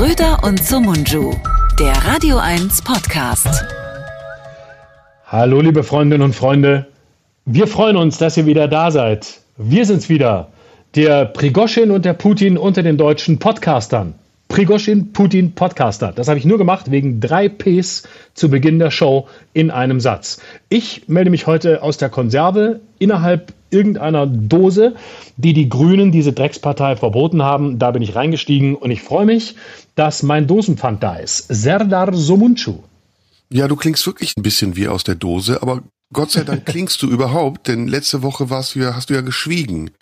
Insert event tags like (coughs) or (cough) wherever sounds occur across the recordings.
Schröder und Sumunju, der Radio 1 Podcast. Hallo liebe Freundinnen und Freunde, wir freuen uns, dass ihr wieder da seid. Wir sind's wieder, der Prigoschin und der Putin unter den deutschen Podcastern. Prigoschin, Putin, Podcaster. Das habe ich nur gemacht wegen drei Ps zu Beginn der Show in einem Satz. Ich melde mich heute aus der Konserve innerhalb irgendeiner Dose, die die Grünen, diese Dreckspartei, verboten haben. Da bin ich reingestiegen und ich freue mich, dass mein Dosenpfand da ist. Serdar Somuncu. Ja, du klingst wirklich ein bisschen wie aus der Dose, aber Gott sei Dank (laughs) klingst du überhaupt, denn letzte Woche warst du ja, hast du ja geschwiegen.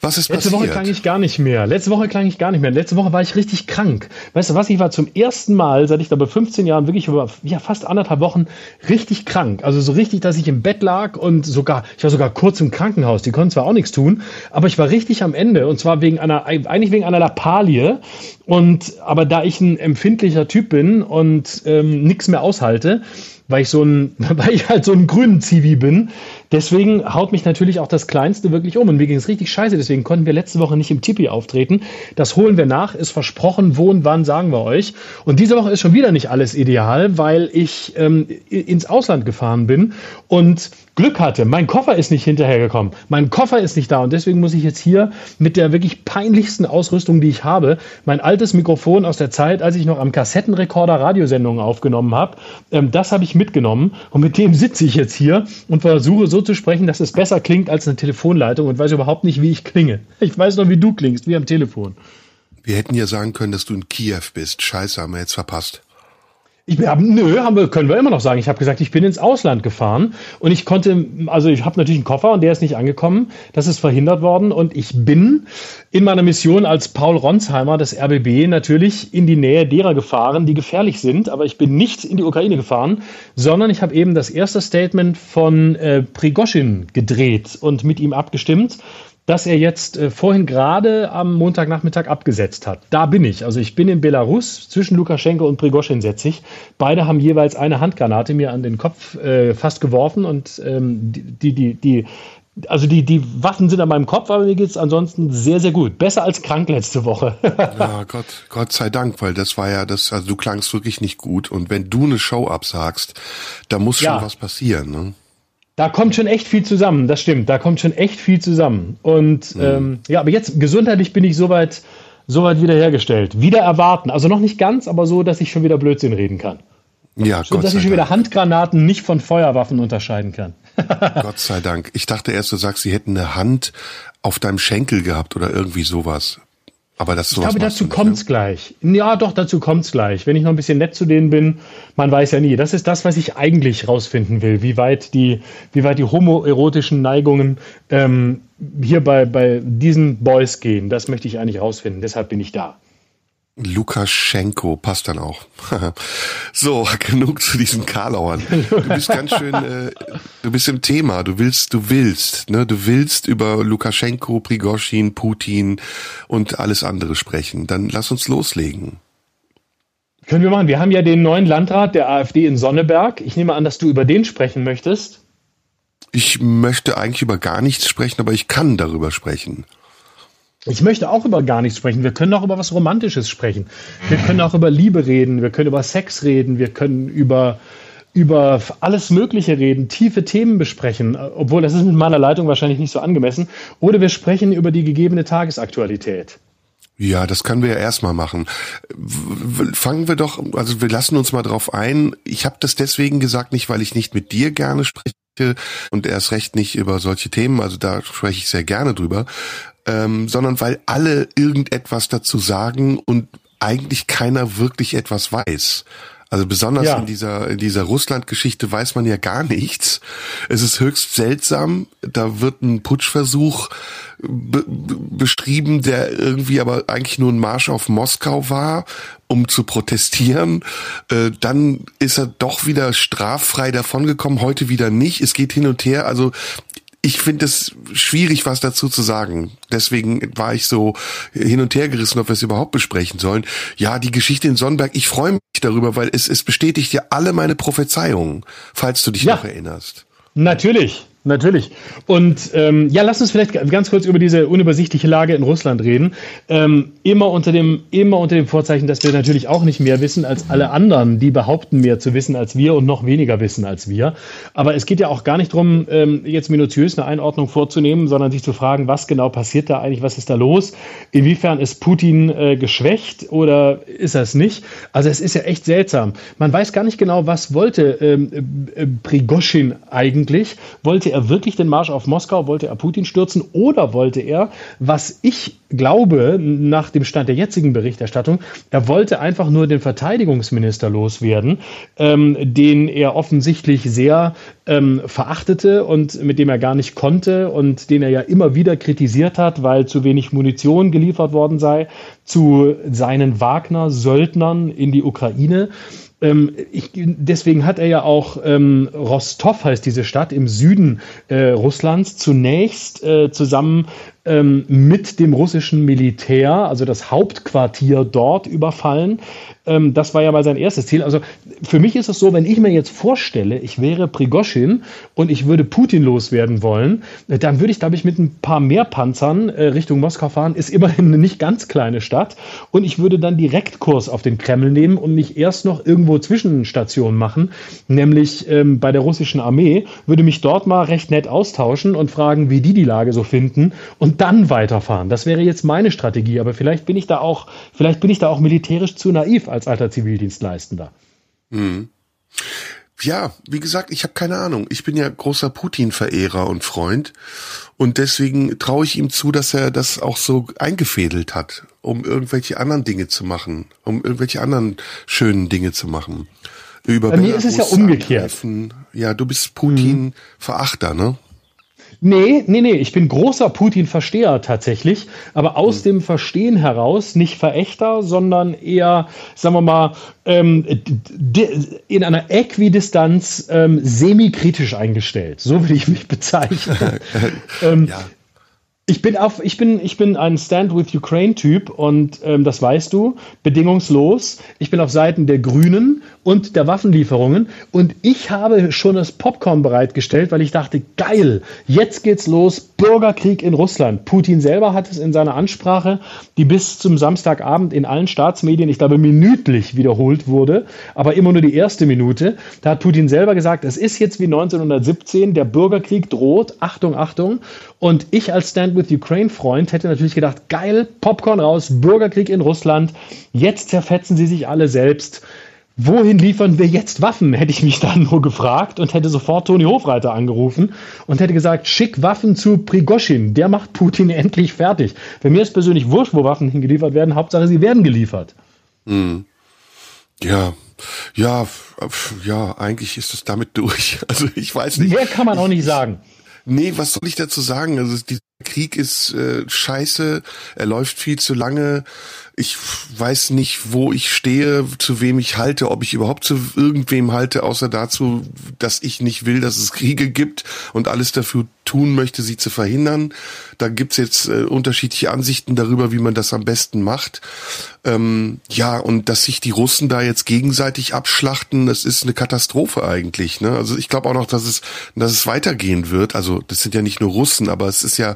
Was ist Letzte passiert? Woche klang ich gar nicht mehr. Letzte Woche klang ich gar nicht mehr. Letzte Woche war ich richtig krank. Weißt du was? Ich war zum ersten Mal, seit ich da bei 15 Jahren wirklich über ja, fast anderthalb Wochen richtig krank. Also so richtig, dass ich im Bett lag und sogar, ich war sogar kurz im Krankenhaus. Die konnten zwar auch nichts tun, aber ich war richtig am Ende und zwar wegen einer, eigentlich wegen einer Lappalie. Und aber da ich ein empfindlicher Typ bin und ähm, nichts mehr aushalte, weil ich so ein, (laughs) weil ich halt so ein grünen Zivi bin. Deswegen haut mich natürlich auch das Kleinste wirklich um. Und mir ging es richtig scheiße. Deswegen konnten wir letzte Woche nicht im Tipi auftreten. Das holen wir nach. Ist versprochen. Wo und wann sagen wir euch. Und diese Woche ist schon wieder nicht alles ideal, weil ich ähm, ins Ausland gefahren bin und Glück hatte. Mein Koffer ist nicht hinterhergekommen. Mein Koffer ist nicht da. Und deswegen muss ich jetzt hier mit der wirklich peinlichsten Ausrüstung, die ich habe, mein altes Mikrofon aus der Zeit, als ich noch am Kassettenrekorder Radiosendungen aufgenommen habe, ähm, das habe ich mitgenommen. Und mit dem sitze ich jetzt hier und versuche so zu sprechen, dass es besser klingt als eine Telefonleitung und weiß überhaupt nicht, wie ich klinge. Ich weiß noch, wie du klingst, wie am Telefon. Wir hätten ja sagen können, dass du in Kiew bist. Scheiße, haben wir jetzt verpasst. Ich hab, nö, haben wir, können wir immer noch sagen. Ich habe gesagt, ich bin ins Ausland gefahren und ich konnte, also ich habe natürlich einen Koffer und der ist nicht angekommen. Das ist verhindert worden und ich bin in meiner Mission als Paul Ronsheimer des RBB natürlich in die Nähe derer gefahren, die gefährlich sind. Aber ich bin nicht in die Ukraine gefahren, sondern ich habe eben das erste Statement von äh, Prigoschin gedreht und mit ihm abgestimmt das er jetzt äh, vorhin gerade am Montagnachmittag abgesetzt hat. Da bin ich. Also ich bin in Belarus, zwischen Lukaschenko und Prigoschin setze ich. Beide haben jeweils eine Handgranate mir an den Kopf äh, fast geworfen und ähm, die, die, die, also die, die Waffen sind an meinem Kopf, aber mir geht es ansonsten sehr, sehr gut. Besser als krank letzte Woche. ja, Gott, Gott sei Dank, weil das war ja das, also du klangst wirklich nicht gut. Und wenn du eine Show absagst, da muss schon Ja. was passieren, ne? Da kommt schon echt viel zusammen, das stimmt. Da kommt schon echt viel zusammen. Und ähm, ja, aber jetzt gesundheitlich bin ich soweit, soweit wiederhergestellt. Wieder erwarten. Also noch nicht ganz, aber so, dass ich schon wieder Blödsinn reden kann. Ja, So, Gott dass ich schon Dank. wieder Handgranaten nicht von Feuerwaffen unterscheiden kann. (laughs) Gott sei Dank. Ich dachte erst, du sagst, sie hätten eine Hand auf deinem Schenkel gehabt oder irgendwie sowas. Aber das Ich glaube, dazu nicht, kommt's ne? gleich. Ja, doch, dazu kommt's gleich. Wenn ich noch ein bisschen nett zu denen bin, man weiß ja nie. Das ist das, was ich eigentlich rausfinden will, wie weit die, wie weit die homoerotischen Neigungen ähm, hier bei, bei diesen Boys gehen. Das möchte ich eigentlich rausfinden. Deshalb bin ich da. Lukaschenko passt dann auch. (laughs) so, (laughs) genug zu diesen Karlauern. Du bist ganz schön, äh, du bist im Thema. Du willst, du willst, ne? Du willst über Lukaschenko, Prigoschin, Putin und alles andere sprechen. Dann lass uns loslegen. Können wir machen. Wir haben ja den neuen Landrat der AfD in Sonneberg. Ich nehme an, dass du über den sprechen möchtest. Ich möchte eigentlich über gar nichts sprechen, aber ich kann darüber sprechen. Ich möchte auch über gar nichts sprechen. Wir können auch über was Romantisches sprechen. Wir können auch über Liebe reden. Wir können über Sex reden. Wir können über, über alles Mögliche reden, tiefe Themen besprechen. Obwohl, das ist mit meiner Leitung wahrscheinlich nicht so angemessen. Oder wir sprechen über die gegebene Tagesaktualität. Ja, das können wir ja erstmal machen. Fangen wir doch, also wir lassen uns mal drauf ein. Ich habe das deswegen gesagt, nicht weil ich nicht mit dir gerne spreche und erst recht nicht über solche Themen, also da spreche ich sehr gerne drüber, ähm, sondern weil alle irgendetwas dazu sagen und eigentlich keiner wirklich etwas weiß. Also besonders Ja. in dieser, in dieser Russland-Geschichte weiß man ja gar nichts. Es ist höchst seltsam. Da wird ein Putschversuch be be- bestrieben, der irgendwie aber eigentlich nur ein Marsch auf Moskau war, um zu protestieren. Äh, dann ist er doch wieder straffrei davongekommen, heute wieder nicht. Es geht hin und her. Also ich finde es schwierig, was dazu zu sagen. Deswegen war ich so hin und her gerissen, ob wir es überhaupt besprechen sollen. Ja, die Geschichte in Sonnenberg, ich freue mich darüber, weil es, es bestätigt ja alle meine Prophezeiungen, falls du dich Ja. noch erinnerst. Natürlich. Natürlich. Und ähm, ja, lass uns vielleicht ganz kurz über diese unübersichtliche Lage in Russland reden. Ähm, immer unter dem, immer unter dem Vorzeichen, dass wir natürlich auch nicht mehr wissen als alle anderen, die behaupten mehr zu wissen als wir und noch weniger wissen als wir. Aber es geht ja auch gar nicht darum, ähm, jetzt minutiös eine Einordnung vorzunehmen, sondern sich zu fragen, was genau passiert da eigentlich, was ist da los? Inwiefern ist Putin äh, geschwächt oder ist er es nicht? Also es ist ja echt seltsam. Man weiß gar nicht genau, was wollte ähm, äh, Prigoschin eigentlich. Wollte er er wirklich den Marsch auf Moskau? Wollte er Putin stürzen? Oder wollte er, was ich glaube, nach dem Stand der jetzigen Berichterstattung, er wollte einfach nur den Verteidigungsminister loswerden, ähm, den er offensichtlich sehr ähm, verachtete und mit dem er gar nicht konnte und den er ja immer wieder kritisiert hat, weil zu wenig Munition geliefert worden sei zu seinen Wagner-Söldnern in die Ukraine. Ähm, ich, deswegen hat er ja auch ähm, Rostov heißt diese Stadt im Süden äh, Russlands zunächst äh, zusammen ähm, mit dem russischen Militär, also das Hauptquartier dort überfallen. Ähm, das war ja mal sein erstes Ziel. Also für mich ist es so, wenn ich mir jetzt vorstelle, ich wäre Prigoschin und ich würde Putin loswerden wollen, äh, dann würde ich, glaube ich, mit ein paar mehr Panzern äh, Richtung Moskau fahren. Ist immerhin eine nicht ganz kleine Stadt. Und ich würde dann direkt Kurs auf den Kreml nehmen und mich erst noch irgendwo Zwischenstationen machen, nämlich ähm, bei der russischen Armee, würde mich dort mal recht nett austauschen und fragen, wie die die Lage so finden. Und dann weiterfahren. Das wäre jetzt meine Strategie, aber vielleicht bin ich da auch, vielleicht bin ich da auch militärisch zu naiv als alter Zivildienstleistender. Mhm. Ja, wie gesagt, ich habe keine Ahnung. Ich bin ja großer Putin-Verehrer und Freund und deswegen traue ich ihm zu, dass er das auch so eingefädelt hat, um irgendwelche anderen Dinge zu machen, um irgendwelche anderen schönen Dinge zu machen. Über Bei mir ist es ja umgekehrt. Angreifen. Ja, du bist Putin-Verachter, ne? Nee, nee, nee, ich bin großer Putin-Versteher tatsächlich, aber aus mhm. dem Verstehen heraus nicht Verächter, sondern eher, sagen wir mal, ähm, in einer Äquidistanz ähm, semi-kritisch eingestellt. So will ich mich bezeichnen. (laughs) ähm, ja. Ich bin auf, ich bin, ich bin ein Stand with Ukraine Typ und ähm, das weißt du, bedingungslos. Ich bin auf Seiten der Grünen und der Waffenlieferungen und ich habe schon das Popcorn bereitgestellt, weil ich dachte, geil, jetzt geht's los, Bürgerkrieg in Russland. Putin selber hat es in seiner Ansprache, die bis zum Samstagabend in allen Staatsmedien, ich glaube, minütlich wiederholt wurde, aber immer nur die erste Minute. Da hat Putin selber gesagt, es ist jetzt wie 1917, der Bürgerkrieg droht, Achtung, Achtung. Und ich als Stand with Ukraine-Freund hätte natürlich gedacht, geil, Popcorn raus, Bürgerkrieg in Russland, jetzt zerfetzen sie sich alle selbst. Wohin liefern wir jetzt Waffen? Hätte ich mich dann nur gefragt und hätte sofort Toni Hofreiter angerufen und hätte gesagt, schick Waffen zu Prigoschin, der macht Putin endlich fertig. Bei mir ist persönlich wurscht, wo Waffen hingeliefert werden, Hauptsache sie werden geliefert. Mhm. Ja, ja, ja, eigentlich ist es damit durch. (laughs) Also ich weiß nicht. Mehr kann man auch nicht sagen. Nee, was soll ich dazu sagen? Also dieser Krieg ist äh, scheiße, er läuft viel zu lange. Ich weiß nicht, wo ich stehe, zu wem ich halte, ob ich überhaupt zu irgendwem halte, außer dazu, dass ich nicht will, dass es Kriege gibt und alles dafür tun möchte, sie zu verhindern. Da gibt's jetzt äh, unterschiedliche Ansichten darüber, wie man das am besten macht. Ähm, ja, und dass sich die Russen da jetzt gegenseitig abschlachten, das ist eine Katastrophe eigentlich. Ne? Also ich glaube auch noch, dass es, dass es weitergehen wird. Also das sind ja nicht nur Russen, aber es ist ja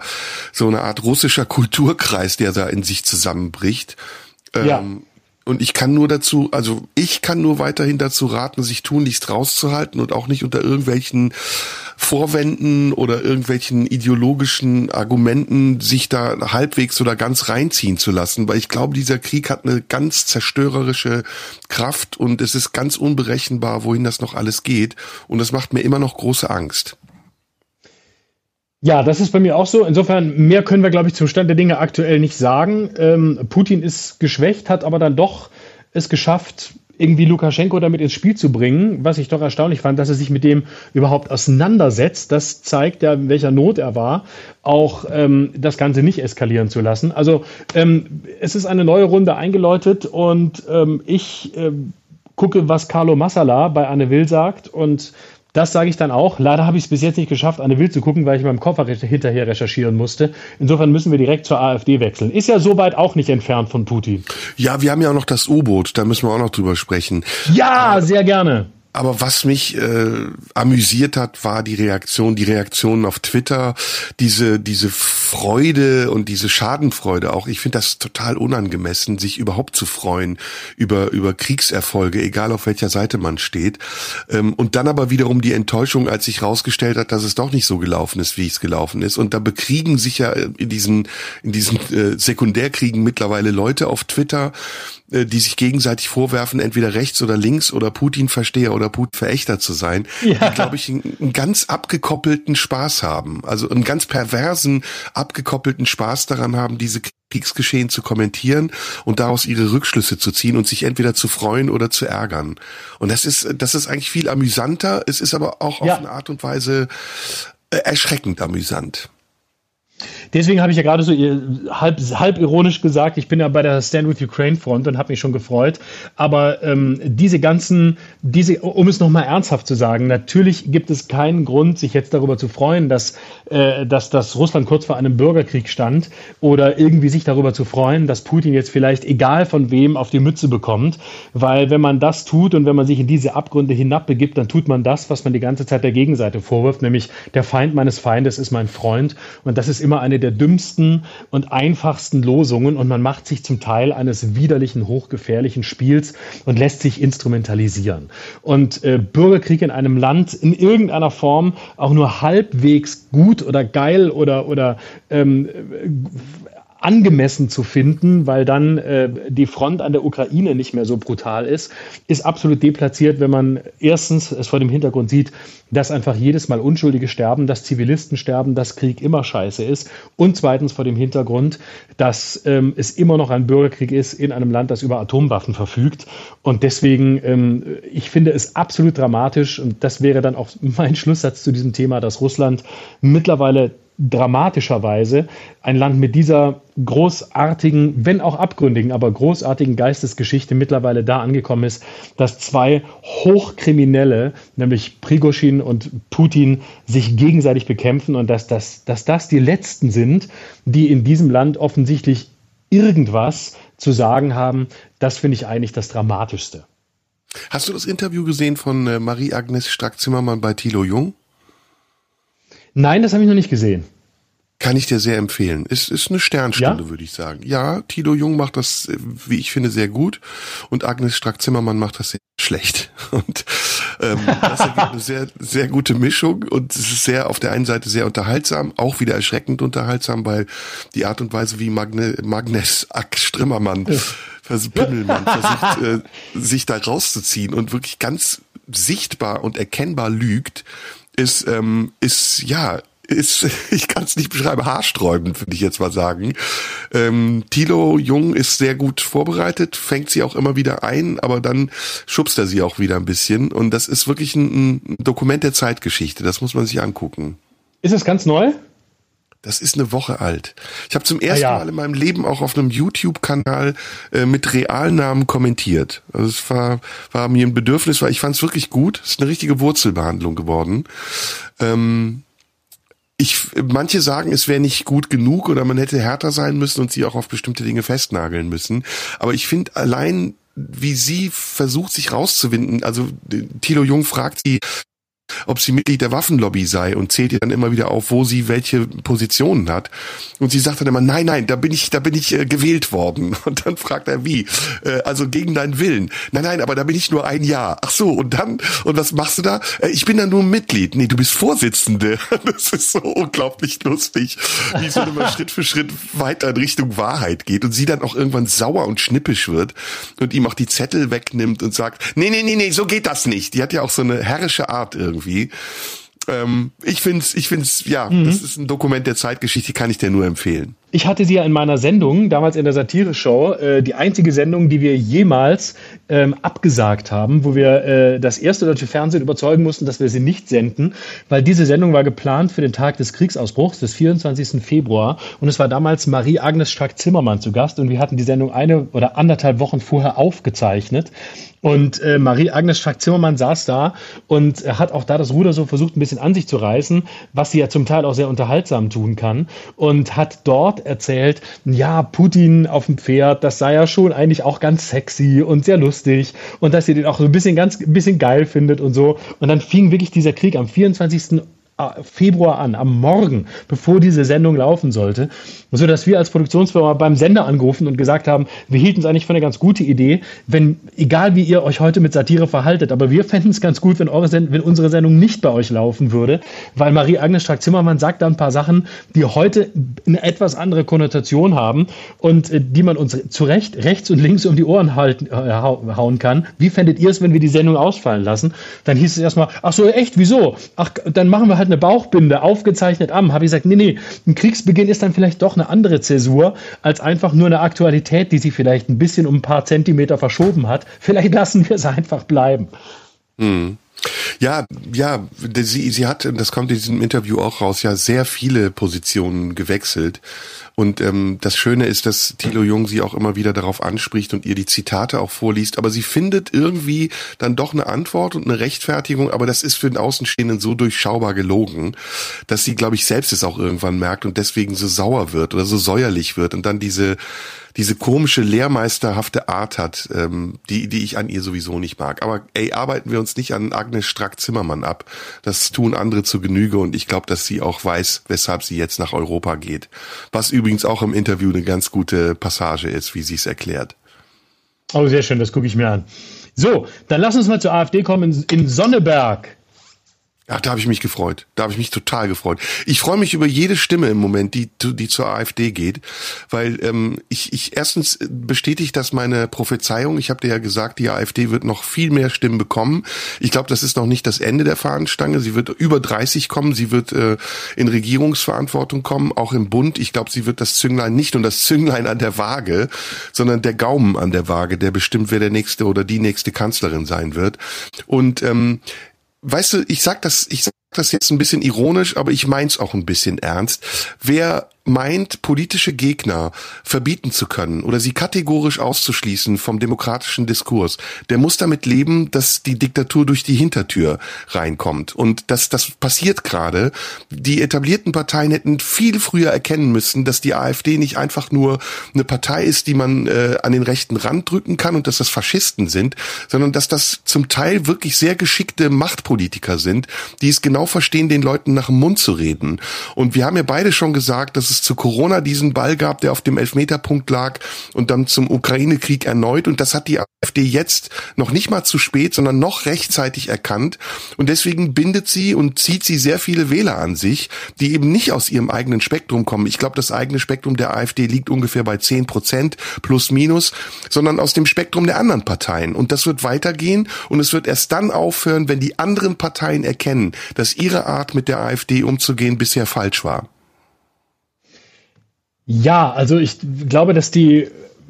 so eine Art russischer Kulturkreis, der da in sich zusammenbricht. Ähm, ja. Und ich kann nur dazu, also ich kann nur weiterhin dazu raten, sich tunlichst rauszuhalten und auch nicht unter irgendwelchen Vorwänden oder irgendwelchen ideologischen Argumenten sich da halbwegs oder ganz reinziehen zu lassen, weil ich glaube, dieser Krieg hat eine ganz zerstörerische Kraft und es ist ganz unberechenbar, wohin das noch alles geht und das macht mir immer noch große Angst. Ja, das ist bei mir auch so. Insofern, mehr können wir, glaube ich, zum Stand der Dinge aktuell nicht sagen. Ähm, Putin ist geschwächt, hat aber dann doch es geschafft, irgendwie Lukaschenko damit ins Spiel zu bringen, was ich doch erstaunlich fand, dass er sich mit dem überhaupt auseinandersetzt. Das zeigt ja, in welcher Not er war, auch ähm, das Ganze nicht eskalieren zu lassen. Also ähm, es ist eine neue Runde eingeläutet und ähm, ich äh, gucke, was Carlo Massala bei Anne Will sagt und das sage ich dann auch. Leider habe ich es bis jetzt nicht geschafft, eine Wild zu gucken, weil ich meinem Koffer hinterher recherchieren musste. Insofern müssen wir direkt zur AfD wechseln. Ist ja soweit auch nicht entfernt von Putin. Ja, wir haben ja auch noch das U-Boot, da müssen wir auch noch drüber sprechen. Ja, sehr gerne. Aber was mich äh, amüsiert hat, war die Reaktion, die Reaktionen auf Twitter, diese diese Freude und diese Schadenfreude auch. Ich finde das total unangemessen, sich überhaupt zu freuen über über Kriegserfolge, egal auf welcher Seite man steht. Ähm, und dann aber wiederum die Enttäuschung, als sich rausgestellt hat, dass es doch nicht so gelaufen ist, wie es gelaufen ist. Und da bekriegen sich ja in diesen in diesen äh, Sekundärkriegen mittlerweile Leute auf Twitter, die sich gegenseitig vorwerfen, entweder rechts oder links oder Putin-Versteher oder Putin-Verächter zu sein, ja. die, glaube ich, einen, einen, ganz abgekoppelten Spaß haben. Also einen ganz perversen, abgekoppelten Spaß daran haben, diese Kriegsgeschehen zu kommentieren und daraus ihre Rückschlüsse zu ziehen und sich entweder zu freuen oder zu ärgern. Und das ist, das ist eigentlich viel amüsanter. Es ist aber auch ja. auf eine Art und Weise äh, erschreckend amüsant. Deswegen habe ich ja gerade so halb, halb ironisch gesagt, ich bin ja bei der Stand with Ukraine Front und habe mich schon gefreut. Aber ähm, diese ganzen, diese, um es nochmal ernsthaft zu sagen, natürlich gibt es keinen Grund, sich jetzt darüber zu freuen, dass, äh, dass, dass Russland kurz vor einem Bürgerkrieg stand oder irgendwie sich darüber zu freuen, dass Putin jetzt vielleicht egal von wem auf die Mütze bekommt. Weil wenn man das tut und wenn man sich in diese Abgründe hinabbegibt, dann tut man das, was man die ganze Zeit der Gegenseite vorwirft, nämlich der Feind meines Feindes ist mein Freund. Und das ist immer eine der dümmsten und einfachsten Losungen und man macht sich zum Teil eines widerlichen, hochgefährlichen Spiels und lässt sich instrumentalisieren. Und äh, Bürgerkrieg in einem Land in irgendeiner Form auch nur halbwegs gut oder geil oder, oder ähm, angemessen zu finden, weil dann äh, die Front an der Ukraine nicht mehr so brutal ist, ist absolut deplatziert, wenn man erstens es vor dem Hintergrund sieht, dass einfach jedes Mal Unschuldige sterben, dass Zivilisten sterben, dass Krieg immer scheiße ist. Und zweitens vor dem Hintergrund, dass ähm, es immer noch ein Bürgerkrieg ist in einem Land, das über Atomwaffen verfügt. Und deswegen, ähm, ich finde es absolut dramatisch. Und das wäre dann auch (laughs) mein Schlusssatz zu diesem Thema, dass Russland mittlerweile dramatischerweise ein Land mit dieser großartigen, wenn auch abgründigen, aber großartigen Geistesgeschichte mittlerweile da angekommen ist, dass zwei Hochkriminelle, nämlich Prigoschin und Putin, sich gegenseitig bekämpfen und dass das, dass das die letzten sind, die in diesem Land offensichtlich irgendwas zu sagen haben, das finde ich eigentlich das Dramatischste. Hast du das Interview gesehen von äh, Marie-Agnes Strack-Zimmermann bei Thilo Jung? Nein, das habe ich noch nicht gesehen. Kann ich dir sehr empfehlen. Ist, ist eine Sternstunde, ja? würde ich sagen. Ja, Tilo Jung macht das, wie ich finde, sehr gut. Und Agnes Strack-Zimmermann macht das sehr schlecht. (laughs) Und ähm, das ergibt eine sehr, sehr gute Mischung. Und es ist sehr auf der einen Seite sehr unterhaltsam, auch wieder erschreckend unterhaltsam, weil die Art und Weise, wie Magne, Magnes Ack Strimmermann, ja. Pimmelmann versucht, äh, sich da rauszuziehen und wirklich ganz sichtbar und erkennbar lügt, ist, ähm, ist ja, ist, (laughs) ich kann es nicht beschreiben, haarsträubend, würde ich jetzt mal sagen. Ähm, Tilo Jung ist sehr gut vorbereitet, fängt sie auch immer wieder ein, aber dann schubst er sie auch wieder ein bisschen. Und das ist wirklich ein, ein Dokument der Zeitgeschichte, das muss man sich angucken. Ist es ganz neu? Das ist eine Woche alt. Ich habe zum ersten ah, ja. Mal in meinem Leben auch auf einem YouTube-Kanal äh, mit Realnamen kommentiert. Also es war, war mir ein Bedürfnis, weil ich fand es wirklich gut. Es ist eine richtige Wurzelbehandlung geworden. Ähm, ich, manche sagen, es wäre nicht gut genug oder man hätte härter sein müssen und sie auch auf bestimmte Dinge festnageln müssen. Aber ich finde allein wie sie versucht, sich rauszuwinden. Also Thilo Jung fragt sie, ob sie Mitglied der Waffenlobby sei und zählt ihr dann immer wieder auf, wo sie welche Positionen hat. Und sie sagt dann immer, nein, nein, da bin ich, da bin ich äh, gewählt worden. (laughs) Und dann fragt er, wie? Äh, also gegen deinen Willen. Nein, nein, aber da bin ich nur ein Jahr. Ach so, und dann, und was machst du da? Äh, ich bin da nur Mitglied. Nee, du bist Vorsitzende. (laughs) Das ist so unglaublich lustig, wie es immer Schritt für Schritt weiter in Richtung Wahrheit geht und sie dann auch irgendwann sauer und schnippisch wird und ihm auch die Zettel wegnimmt und sagt, nee, nee, nee, nee, so geht das nicht. Die hat ja auch so eine herrische Art irgendwie irgendwie. Ähm, ich finde es, ich find's, ja, mhm. das ist ein Dokument der Zeitgeschichte, kann ich dir nur empfehlen. Ich hatte sie ja in meiner Sendung, damals in der Satire-Show, äh, die einzige Sendung, die wir jemals ähm, abgesagt haben, wo wir äh, das erste deutsche Fernsehen überzeugen mussten, dass wir sie nicht senden, weil diese Sendung war geplant für den Tag des Kriegsausbruchs, des 24. Februar. Und es war damals Marie-Agnes Strack-Zimmermann zu Gast und wir hatten die Sendung eine oder anderthalb Wochen vorher aufgezeichnet. Und äh, Marie-Agnes Strack-Zimmermann saß da und hat auch da das Ruder so versucht, ein bisschen an sich zu reißen, was sie ja zum Teil auch sehr unterhaltsam tun kann. Und hat dort erzählt, ja, Putin auf dem Pferd, das sei ja schon eigentlich auch ganz sexy und sehr lustig und dass ihr den auch so ein bisschen ganz, ein bisschen geil findet und so. Und dann fing wirklich dieser Krieg am 24. Februar an, am Morgen, bevor diese Sendung laufen sollte, so dass wir als Produktionsfirma beim Sender angerufen und gesagt haben, wir hielten es eigentlich für eine ganz gute Idee, wenn, egal wie ihr euch heute mit Satire verhaltet, aber wir fänden es ganz gut, wenn, eure Send wenn unsere Sendung nicht bei euch laufen würde, weil Marie-Agnes Strack-Zimmermann sagt da ein paar Sachen, die heute eine etwas andere Konnotation haben und äh, die man uns zu Recht, rechts und links um die Ohren halten, äh, hauen kann. Wie fändet ihr es, wenn wir die Sendung ausfallen lassen? Dann hieß es erstmal, ach so, echt, wieso? Ach, dann machen wir halt eine Bauchbinde, aufgezeichnet am. Habe ich gesagt, nee, nee, ein Kriegsbeginn ist dann vielleicht doch eine andere Zäsur als einfach nur eine Aktualität, die sich vielleicht ein bisschen um ein paar Zentimeter verschoben hat. Vielleicht lassen wir es einfach bleiben. Mhm. Ja, ja, sie, sie hat, das kommt in diesem Interview auch raus, ja sehr viele Positionen gewechselt. Und ähm, das Schöne ist, dass Thilo Jung sie auch immer wieder darauf anspricht und ihr die Zitate auch vorliest. Aber sie findet irgendwie dann doch eine Antwort und eine Rechtfertigung. Aber das ist für den Außenstehenden so durchschaubar gelogen, dass sie, glaube ich, selbst es auch irgendwann merkt und deswegen so sauer wird oder so säuerlich wird und dann diese diese komische lehrmeisterhafte Art hat, ähm, die, die ich an ihr sowieso nicht mag. Aber ey, arbeiten wir uns nicht an Agnes Strack-Zimmermann ab. Das tun andere zu Genüge und ich glaube, dass sie auch weiß, weshalb sie jetzt nach Europa geht. Was übrigens auch im Interview eine ganz gute Passage ist, wie sie es erklärt. Oh, sehr schön, das gucke ich mir an. So, dann lass uns mal zur AfD kommen in, in Sonneberg. Ach, da habe ich mich gefreut. Da habe ich mich total gefreut. Ich freue mich über jede Stimme im Moment, die, die zur AfD geht, weil ähm, ich, ich erstens bestätigt das meine Prophezeiung. Ich habe dir ja gesagt, die AfD wird noch viel mehr Stimmen bekommen. Ich glaube, das ist noch nicht das Ende der Fahnenstange. Sie wird über 30 kommen. Sie wird äh, in Regierungsverantwortung kommen, auch im Bund. Ich glaube, sie wird das Zünglein nicht und das Zünglein an der Waage, sondern der Gaumen an der Waage, der bestimmt, wer der nächste oder die nächste Kanzlerin sein wird. Und ähm, weißt du, ich sag das, ich sag das jetzt ein bisschen ironisch, aber ich mein's auch ein bisschen ernst. Wer meint, politische Gegner verbieten zu können oder sie kategorisch auszuschließen vom demokratischen Diskurs, der muss damit leben, dass die Diktatur durch die Hintertür reinkommt. Und dass das passiert gerade. Die etablierten Parteien hätten viel früher erkennen müssen, dass die AfD nicht einfach nur eine Partei ist, die man äh, an den rechten Rand drücken kann und dass das Faschisten sind, sondern dass das zum Teil wirklich sehr geschickte Machtpolitiker sind, die es genau verstehen, den Leuten nach dem Mund zu reden. Und wir haben ja beide schon gesagt, dass es zu Corona diesen Ball gab, der auf dem Elfmeterpunkt lag und dann zum Ukraine-Krieg erneut. Und das hat die AfD jetzt noch nicht mal zu spät, sondern noch rechtzeitig erkannt. Und deswegen bindet sie und zieht sie sehr viele Wähler an sich, die eben nicht aus ihrem eigenen Spektrum kommen. Ich glaube, das eigene Spektrum der AfD liegt ungefähr bei zehn Prozent plus minus, sondern aus dem Spektrum der anderen Parteien. Und das wird weitergehen und es wird erst dann aufhören, wenn die anderen Parteien erkennen, dass ihre Art mit der AfD umzugehen bisher falsch war. Ja, also ich glaube, dass die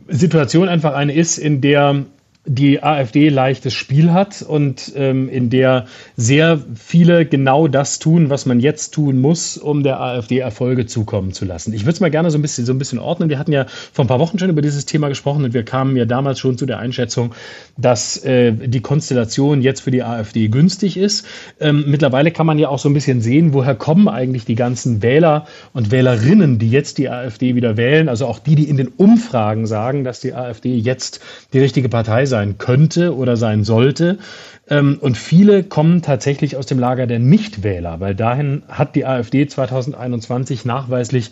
Situation einfach eine ist, in der die AfD leichtes Spiel hat und ähm, in der sehr viele genau das tun, was man jetzt tun muss, um der AfD Erfolge zukommen zu lassen. Ich würde es mal gerne so ein bisschen so ein bisschen ordnen. Wir hatten ja vor ein paar Wochen schon über dieses Thema gesprochen und wir kamen ja damals schon zu der Einschätzung, dass äh, die Konstellation jetzt für die AfD günstig ist. Ähm, mittlerweile kann man ja auch so ein bisschen sehen, woher kommen eigentlich die ganzen Wähler und Wählerinnen, die jetzt die AfD wieder wählen, also auch die, die in den Umfragen sagen, dass die AfD jetzt die richtige Partei sein könnte oder sein sollte. Ähm, und viele kommen tatsächlich aus dem Lager der Nichtwähler, weil dahin hat die AfD 2021 nachweislich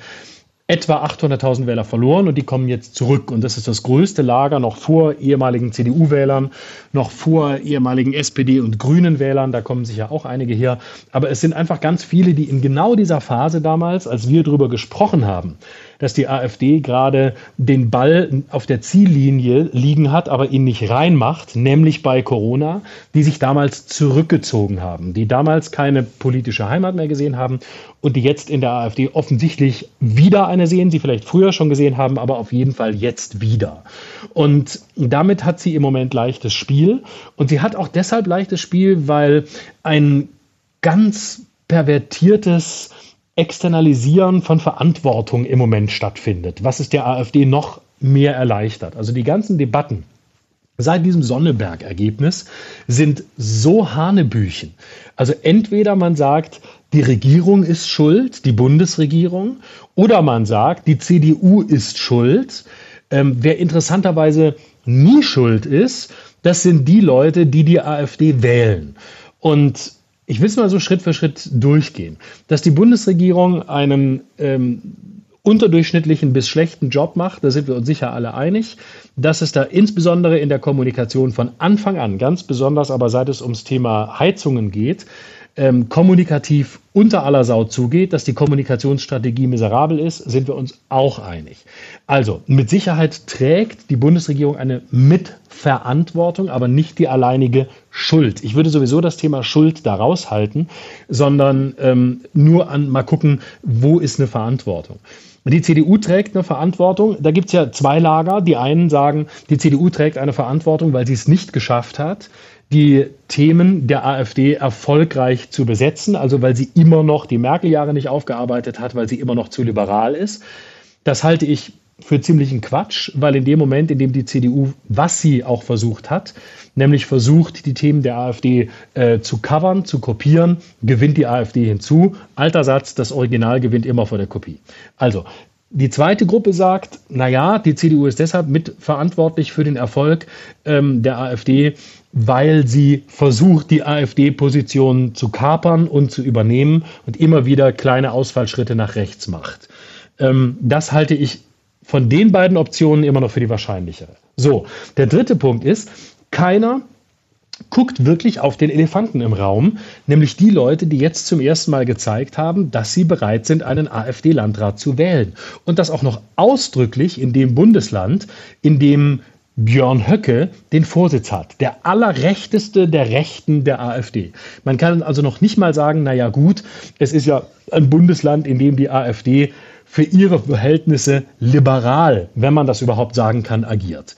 etwa 800.000 Wähler verloren und die kommen jetzt zurück. Und das ist das größte Lager noch vor ehemaligen CDU-Wählern, noch vor ehemaligen SPD- und Grünen-Wählern. Da kommen sicher auch einige her. Aber es sind einfach ganz viele, die in genau dieser Phase damals, als wir darüber gesprochen haben, dass die AfD gerade den Ball auf der Ziellinie liegen hat, aber ihn nicht reinmacht, nämlich bei Corona, die sich damals zurückgezogen haben, die damals keine politische Heimat mehr gesehen haben und die jetzt in der AfD offensichtlich wieder eine sehen, sie vielleicht früher schon gesehen haben, aber auf jeden Fall jetzt wieder. Und damit hat sie im Moment leichtes Spiel und sie hat auch deshalb leichtes Spiel, weil ein ganz pervertiertes Externalisieren von Verantwortung im Moment stattfindet, was es der AfD noch mehr erleichtert. Also die ganzen Debatten seit diesem Sonneberg-Ergebnis sind so Hanebüchen. Also entweder man sagt, die Regierung ist schuld, die Bundesregierung, oder man sagt, die CDU ist schuld. Ähm, wer interessanterweise nie schuld ist, das sind die Leute, die die AfD wählen. Und ich will es mal so Schritt für Schritt durchgehen. Dass die Bundesregierung einen ähm, unterdurchschnittlichen bis schlechten Job macht, da sind wir uns sicher alle einig, dass es da insbesondere in der Kommunikation von Anfang an, ganz besonders aber seit es ums Thema Heizungen geht, ähm, kommunikativ unter aller Sau zugeht, dass die Kommunikationsstrategie miserabel ist, sind wir uns auch einig. Also mit Sicherheit trägt die Bundesregierung eine Mitverantwortung, aber nicht die alleinige Schuld. Ich würde sowieso das Thema Schuld da raushalten, sondern ähm, nur an mal gucken, wo ist eine Verantwortung. Die CDU trägt eine Verantwortung. Da gibt es ja zwei Lager. Die einen sagen, die CDU trägt eine Verantwortung, weil sie es nicht geschafft hat, die Themen der AfD erfolgreich zu besetzen, also weil sie immer noch die Merkel-Jahre nicht aufgearbeitet hat, weil sie immer noch zu liberal ist. Das halte ich für ziemlichen Quatsch, weil in dem Moment, in dem die CDU, was sie auch versucht hat, nämlich versucht, die Themen der AfD äh, zu covern, zu kopieren, gewinnt die AfD hinzu. Alter Satz, das Original gewinnt immer vor der Kopie. Also, die zweite Gruppe sagt, na ja, die CDU ist deshalb mitverantwortlich für den Erfolg ähm, der AfD, weil sie versucht, die AfD-Position zu kapern und zu übernehmen und immer wieder kleine Ausfallschritte nach rechts macht. Ähm, das halte ich von den beiden Optionen immer noch für die wahrscheinlichere. So, der dritte Punkt ist, keiner guckt wirklich auf den Elefanten im Raum, nämlich die Leute, die jetzt zum ersten Mal gezeigt haben, dass sie bereit sind, einen AfD-Landrat zu wählen. Und das auch noch ausdrücklich in dem Bundesland, in dem Björn Höcke den Vorsitz hat, der allerrechteste der Rechten der AfD. Man kann also noch nicht mal sagen, naja gut, es ist ja ein Bundesland, in dem die AfD für ihre Verhältnisse liberal, wenn man das überhaupt sagen kann, agiert.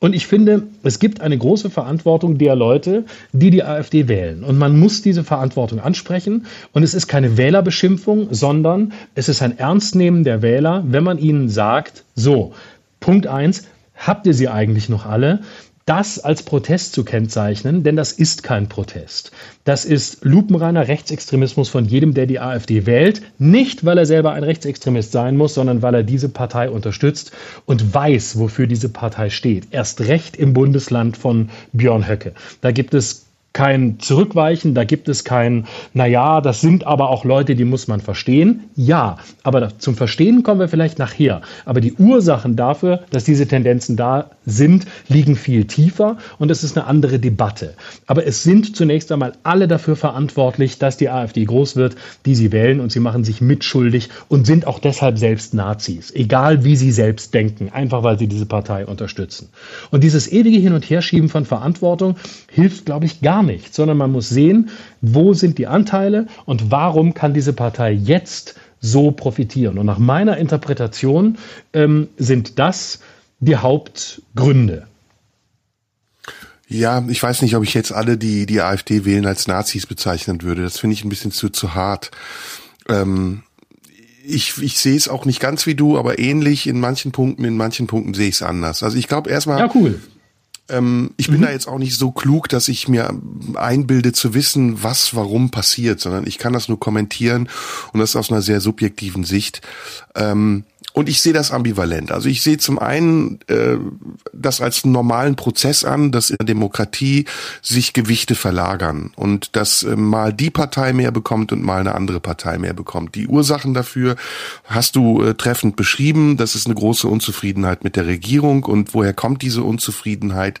Und ich finde, es gibt eine große Verantwortung der Leute, die die AfD wählen. Und man muss diese Verantwortung ansprechen. Und es ist keine Wählerbeschimpfung, sondern es ist ein Ernstnehmen der Wähler, wenn man ihnen sagt, so, Punkt eins, habt ihr sie eigentlich noch alle? das als Protest zu kennzeichnen, denn das ist kein Protest. Das ist lupenreiner Rechtsextremismus von jedem, der die AfD wählt. Nicht, weil er selber ein Rechtsextremist sein muss, sondern weil er diese Partei unterstützt und weiß, wofür diese Partei steht. Erst recht im Bundesland von Björn Höcke. Da gibt es kein Zurückweichen, da gibt es kein, naja, das sind aber auch Leute, die muss man verstehen. Ja, aber zum Verstehen kommen wir vielleicht nachher. Aber die Ursachen dafür, dass diese Tendenzen da sind, liegen viel tiefer und es ist eine andere Debatte. Aber es sind zunächst einmal alle dafür verantwortlich, dass die AfD groß wird, die sie wählen und sie machen sich mitschuldig und sind auch deshalb selbst Nazis. Egal wie sie selbst denken, einfach weil sie diese Partei unterstützen. Und dieses ewige Hin- und Herschieben von Verantwortung hilft, glaube ich, gar nicht, sondern man muss sehen, wo sind die Anteile und warum kann diese Partei jetzt so profitieren. Und nach meiner Interpretation ähm, sind das die Hauptgründe. Ja, ich weiß nicht, ob ich jetzt alle, die die AfD wählen, als Nazis bezeichnen würde. Das finde ich ein bisschen zu, zu hart. Ähm, ich, ich sehe es auch nicht ganz wie du, aber ähnlich in manchen Punkten, in manchen Punkten sehe ich es anders. Also ich glaube erstmal, ja, cool. Ähm, ich bin mhm. da jetzt auch nicht so klug, dass ich mir einbilde zu wissen, was warum passiert, sondern ich kann das nur kommentieren und das aus einer sehr subjektiven Sicht. Ähm, und ich sehe das ambivalent. Also ich sehe zum einen äh, das als normalen Prozess an, dass in der Demokratie sich Gewichte verlagern und dass äh, mal die Partei mehr bekommt und mal eine andere Partei mehr bekommt. Die Ursachen dafür hast du äh, treffend beschrieben. Das ist eine große Unzufriedenheit mit der Regierung. Und woher kommt diese Unzufriedenheit?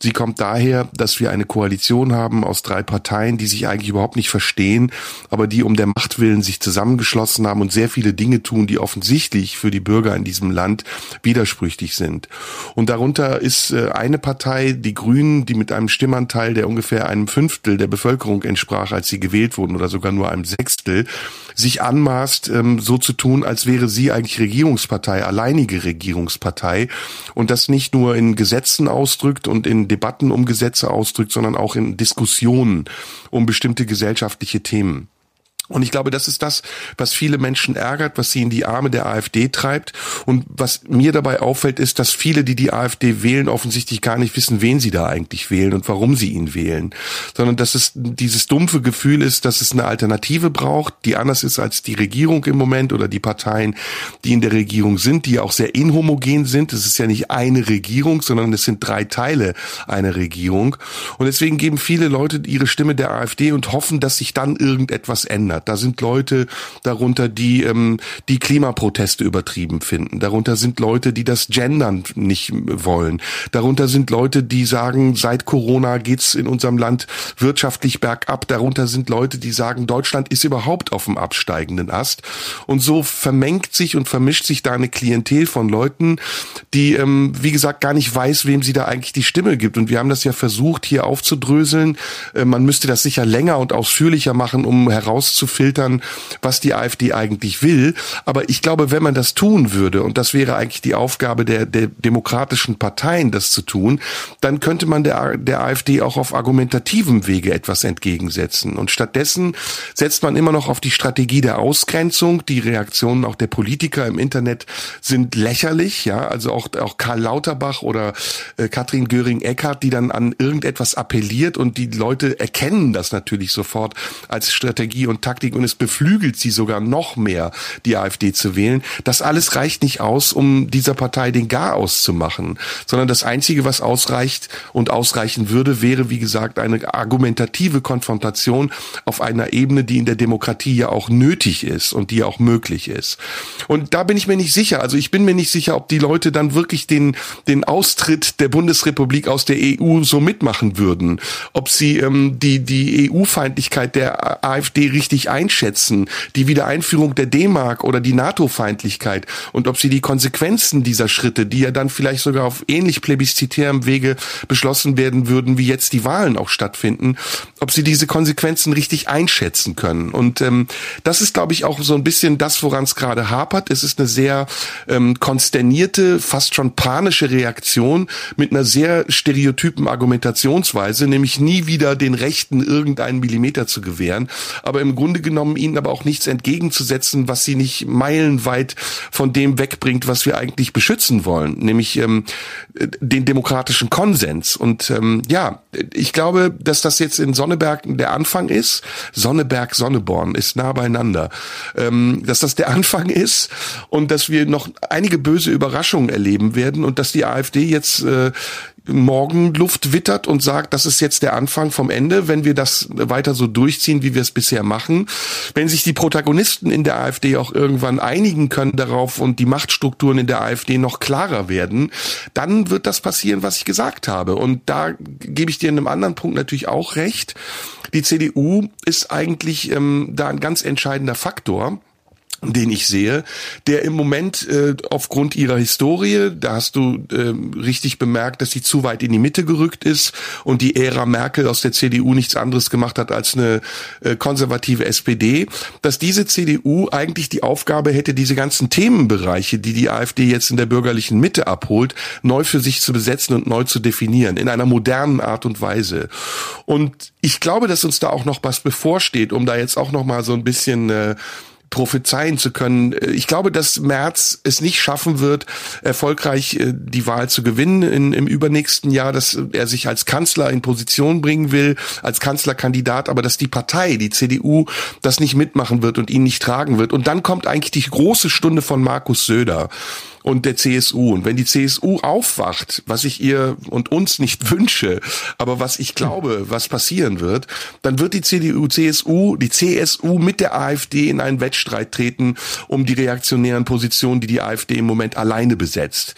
Sie kommt daher, dass wir eine Koalition haben aus drei Parteien, die sich eigentlich überhaupt nicht verstehen, aber die um der Macht willen sich zusammengeschlossen haben und sehr viele Dinge tun, die offensichtlich für die Bürger in diesem Land widersprüchlich sind. Und darunter ist äh, eine Partei, die Grünen, die mit einem Stimmanteil, der ungefähr einem Fünftel der Bevölkerung entsprach, als sie gewählt wurden, oder sogar nur einem Sechstel, sich anmaßt, ähm, so zu tun, als wäre sie eigentlich Regierungspartei, alleinige Regierungspartei und das nicht nur in Gesetzen ausdrückt und in Debatten um Gesetze ausdrückt, sondern auch in Diskussionen um bestimmte gesellschaftliche Themen. Und ich glaube, das ist das, was viele Menschen ärgert, was sie in die Arme der AfD treibt. Und was mir dabei auffällt, ist, dass viele, die die AfD wählen, offensichtlich gar nicht wissen, wen sie da eigentlich wählen und warum sie ihn wählen. Sondern dass es dieses dumpfe Gefühl ist, dass es eine Alternative braucht, die anders ist als die Regierung im Moment oder die Parteien, die in der Regierung sind, die auch sehr inhomogen sind. Es ist ja nicht eine Regierung, sondern es sind drei Teile einer Regierung. Und deswegen geben viele Leute ihre Stimme der AfD und hoffen, dass sich dann irgendetwas ändert hat. Da sind Leute darunter, die ähm, die Klimaproteste übertrieben finden. Darunter sind Leute, die das Gendern nicht wollen. Darunter sind Leute, die sagen, seit Corona geht's in unserem Land wirtschaftlich bergab. Darunter sind Leute, die sagen, Deutschland ist überhaupt auf dem absteigenden Ast. Und so vermengt sich und vermischt sich da eine Klientel von Leuten, die, ähm, wie gesagt, gar nicht weiß, wem sie da eigentlich die Stimme gibt. Und wir haben das ja versucht, hier aufzudröseln. Äh, man müsste das sicher länger und ausführlicher machen, um herauszufinden, filtern, was die AfD eigentlich will. Aber ich glaube, wenn man das tun würde, und das wäre eigentlich die Aufgabe der, der demokratischen Parteien, das zu tun, dann könnte man der, der AfD auch auf argumentativem Wege etwas entgegensetzen. Und stattdessen setzt man immer noch auf die Strategie der Ausgrenzung. Die Reaktionen auch der Politiker im Internet sind lächerlich, ja, also auch, auch Karl Lauterbach oder äh, Katrin Göring-Eckardt, die dann an irgendetwas appelliert und die Leute erkennen das natürlich sofort als Strategie und Taktik Taktik und es beflügelt sie sogar noch mehr, die AfD zu wählen. Das alles reicht nicht aus, um dieser Partei den Garaus zu sondern das Einzige, was ausreicht und ausreichen würde, wäre, wie gesagt, eine argumentative Konfrontation auf einer Ebene, die in der Demokratie ja auch nötig ist und die ja auch möglich ist. Und da bin ich mir nicht sicher. Also ich bin mir nicht sicher, ob die Leute dann wirklich den, den Austritt der Bundesrepublik aus der EU so mitmachen würden. Ob sie ähm, die, die EU-Feindlichkeit der AfD richtig einschätzen, die Wiedereinführung der D-Mark oder die NATO-Feindlichkeit und ob sie die Konsequenzen dieser Schritte, die ja dann vielleicht sogar auf ähnlich plebiszitärem Wege beschlossen werden würden, wie jetzt die Wahlen auch stattfinden, ob sie diese Konsequenzen richtig einschätzen können. Und ähm, das ist, glaube ich, auch so ein bisschen das, woran es gerade hapert. Es ist eine sehr ähm, konsternierte, fast schon panische Reaktion mit einer sehr stereotypen Argumentationsweise, nämlich nie wieder den Rechten irgendeinen Millimeter zu gewähren, aber im Grunde Grunde genommen ihnen aber auch nichts entgegenzusetzen, was sie nicht meilenweit von dem wegbringt, was wir eigentlich beschützen wollen, nämlich ähm, den demokratischen Konsens. Und ähm, ja, ich glaube, dass das jetzt in Sonneberg der Anfang ist. Sonneberg, Sonneborn ist nah beieinander. Ähm, dass das der Anfang ist und dass wir noch einige böse Überraschungen erleben werden und dass die AfD jetzt äh, morgen Luft wittert und sagt, das ist jetzt der Anfang vom Ende, wenn wir das weiter so durchziehen, wie wir es bisher machen. Wenn sich die Protagonisten in der AfD auch irgendwann einigen können darauf und die Machtstrukturen in der AfD noch klarer werden, dann wird das passieren, was ich gesagt habe. Und da gebe ich dir in einem anderen Punkt natürlich auch recht. Die CDU ist eigentlich ähm, da ein ganz entscheidender Faktor den ich sehe, der im Moment äh, aufgrund ihrer Historie, da hast du äh, richtig bemerkt, dass sie zu weit in die Mitte gerückt ist und die Ära Merkel aus der CDU nichts anderes gemacht hat als eine äh, konservative SPD, dass diese CDU eigentlich die Aufgabe hätte, diese ganzen Themenbereiche, die die AfD jetzt in der bürgerlichen Mitte abholt, neu für sich zu besetzen und neu zu definieren, in einer modernen Art und Weise. Und ich glaube, dass uns da auch noch was bevorsteht, um da jetzt auch noch mal so ein bisschen äh, prophezeien zu können. Ich glaube, dass Merz es nicht schaffen wird, erfolgreich äh, die Wahl zu gewinnen in, im übernächsten Jahr, dass er sich als Kanzler in Position bringen will, als Kanzlerkandidat, aber dass die Partei, die CDU, das nicht mitmachen wird und ihn nicht tragen wird. Und dann kommt eigentlich die große Stunde von Markus Söder und der CSU. Und wenn die CSU aufwacht, was ich ihr und uns nicht (laughs) wünsche, aber was ich glaube, was passieren wird, dann wird die CDU, CSU, die CSU mit der AfD in einen Wettstreit treten um die reaktionären Positionen, die die AfD im Moment alleine besetzt.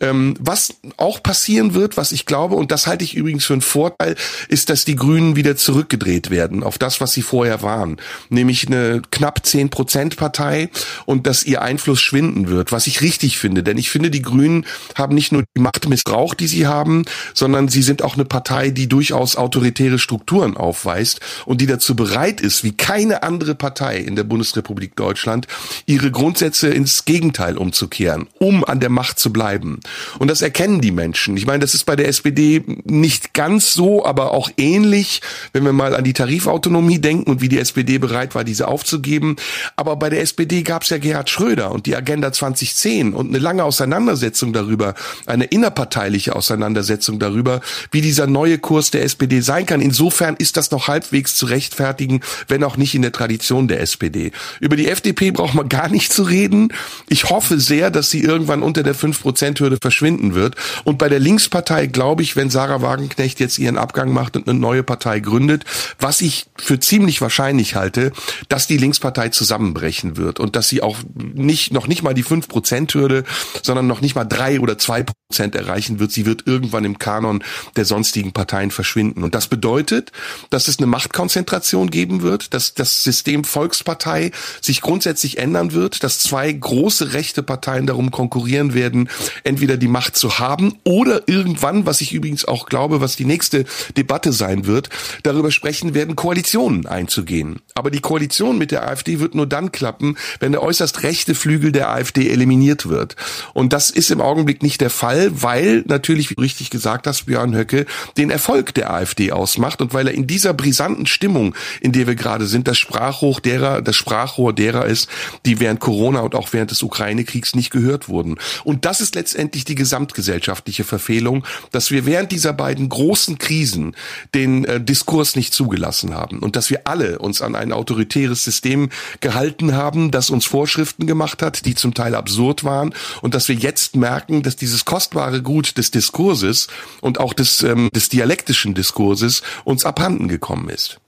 Ähm, was auch passieren wird, was ich glaube, und das halte ich übrigens für einen Vorteil, ist, dass die Grünen wieder zurückgedreht werden auf das, was sie vorher waren. Nämlich eine knapp 10 Prozent Partei und dass ihr Einfluss schwinden wird, was ich richtig finde. Denn ich finde, die Grünen haben nicht nur die Macht missbraucht, die sie haben, sondern sie sind auch eine Partei, die durchaus autoritäre Strukturen aufweist und die dazu bereit ist, wie keine andere Partei in der Bundesrepublik Deutschland, ihre Grundsätze ins Gegenteil umzukehren, um an der Macht zu bleiben. Und das erkennen die Menschen. Ich meine, das ist bei der SPD nicht ganz so, aber auch ähnlich, wenn wir mal an die Tarifautonomie denken und wie die SPD bereit war, diese aufzugeben. Aber bei der SPD gab es ja Gerhard Schröder und die Agenda 2010 und eine lange Auseinandersetzung darüber, eine innerparteiliche Auseinandersetzung darüber, wie dieser neue Kurs der SPD sein kann. Insofern ist das noch halbwegs zu rechtfertigen, wenn auch nicht in der Tradition der SPD. Über die FDP braucht man gar nicht zu reden. Ich hoffe sehr, dass sie irgendwann unter der 5%-Hürde verschwinden wird. Und bei der Linkspartei glaube ich, wenn Sarah Wagenknecht jetzt ihren Abgang macht und eine neue Partei gründet, was ich für ziemlich wahrscheinlich halte, dass die Linkspartei zusammenbrechen wird und dass sie auch nicht, noch nicht mal die 5%-Hürde, sondern noch nicht mal drei oder zwei Prozent erreichen wird. Sie wird irgendwann im Kanon der sonstigen Parteien verschwinden. Und das bedeutet, dass es eine Machtkonzentration geben wird, dass das System Volkspartei sich grundsätzlich ändern wird, dass zwei große rechte Parteien darum konkurrieren werden, entweder die Macht zu haben oder irgendwann, was ich übrigens auch glaube, was die nächste Debatte sein wird, darüber sprechen werden, Koalitionen einzugehen. Aber die Koalition mit der AfD wird nur dann klappen, wenn der äußerst rechte Flügel der AfD eliminiert wird. Und das ist im Augenblick nicht der Fall, weil natürlich, wie richtig gesagt hast, Björn Höcke, den Erfolg der AfD ausmacht und weil er in dieser brisanten Stimmung, in der wir gerade sind, das Sprachrohr derer, das Sprachrohr derer ist, die während Corona und auch während des Ukraine-Kriegs nicht gehört wurden. Und das ist letztendlich die gesamtgesellschaftliche Verfehlung, dass wir während dieser beiden großen Krisen den äh, Diskurs nicht zugelassen haben und dass wir alle uns an ein autoritäres System gehalten haben, das uns Vorschriften gemacht hat, die zum Teil absurd waren und dass wir jetzt merken, dass dieses kostbare Gut des Diskurses und auch des, ähm, des dialektischen Diskurses uns abhanden gekommen ist.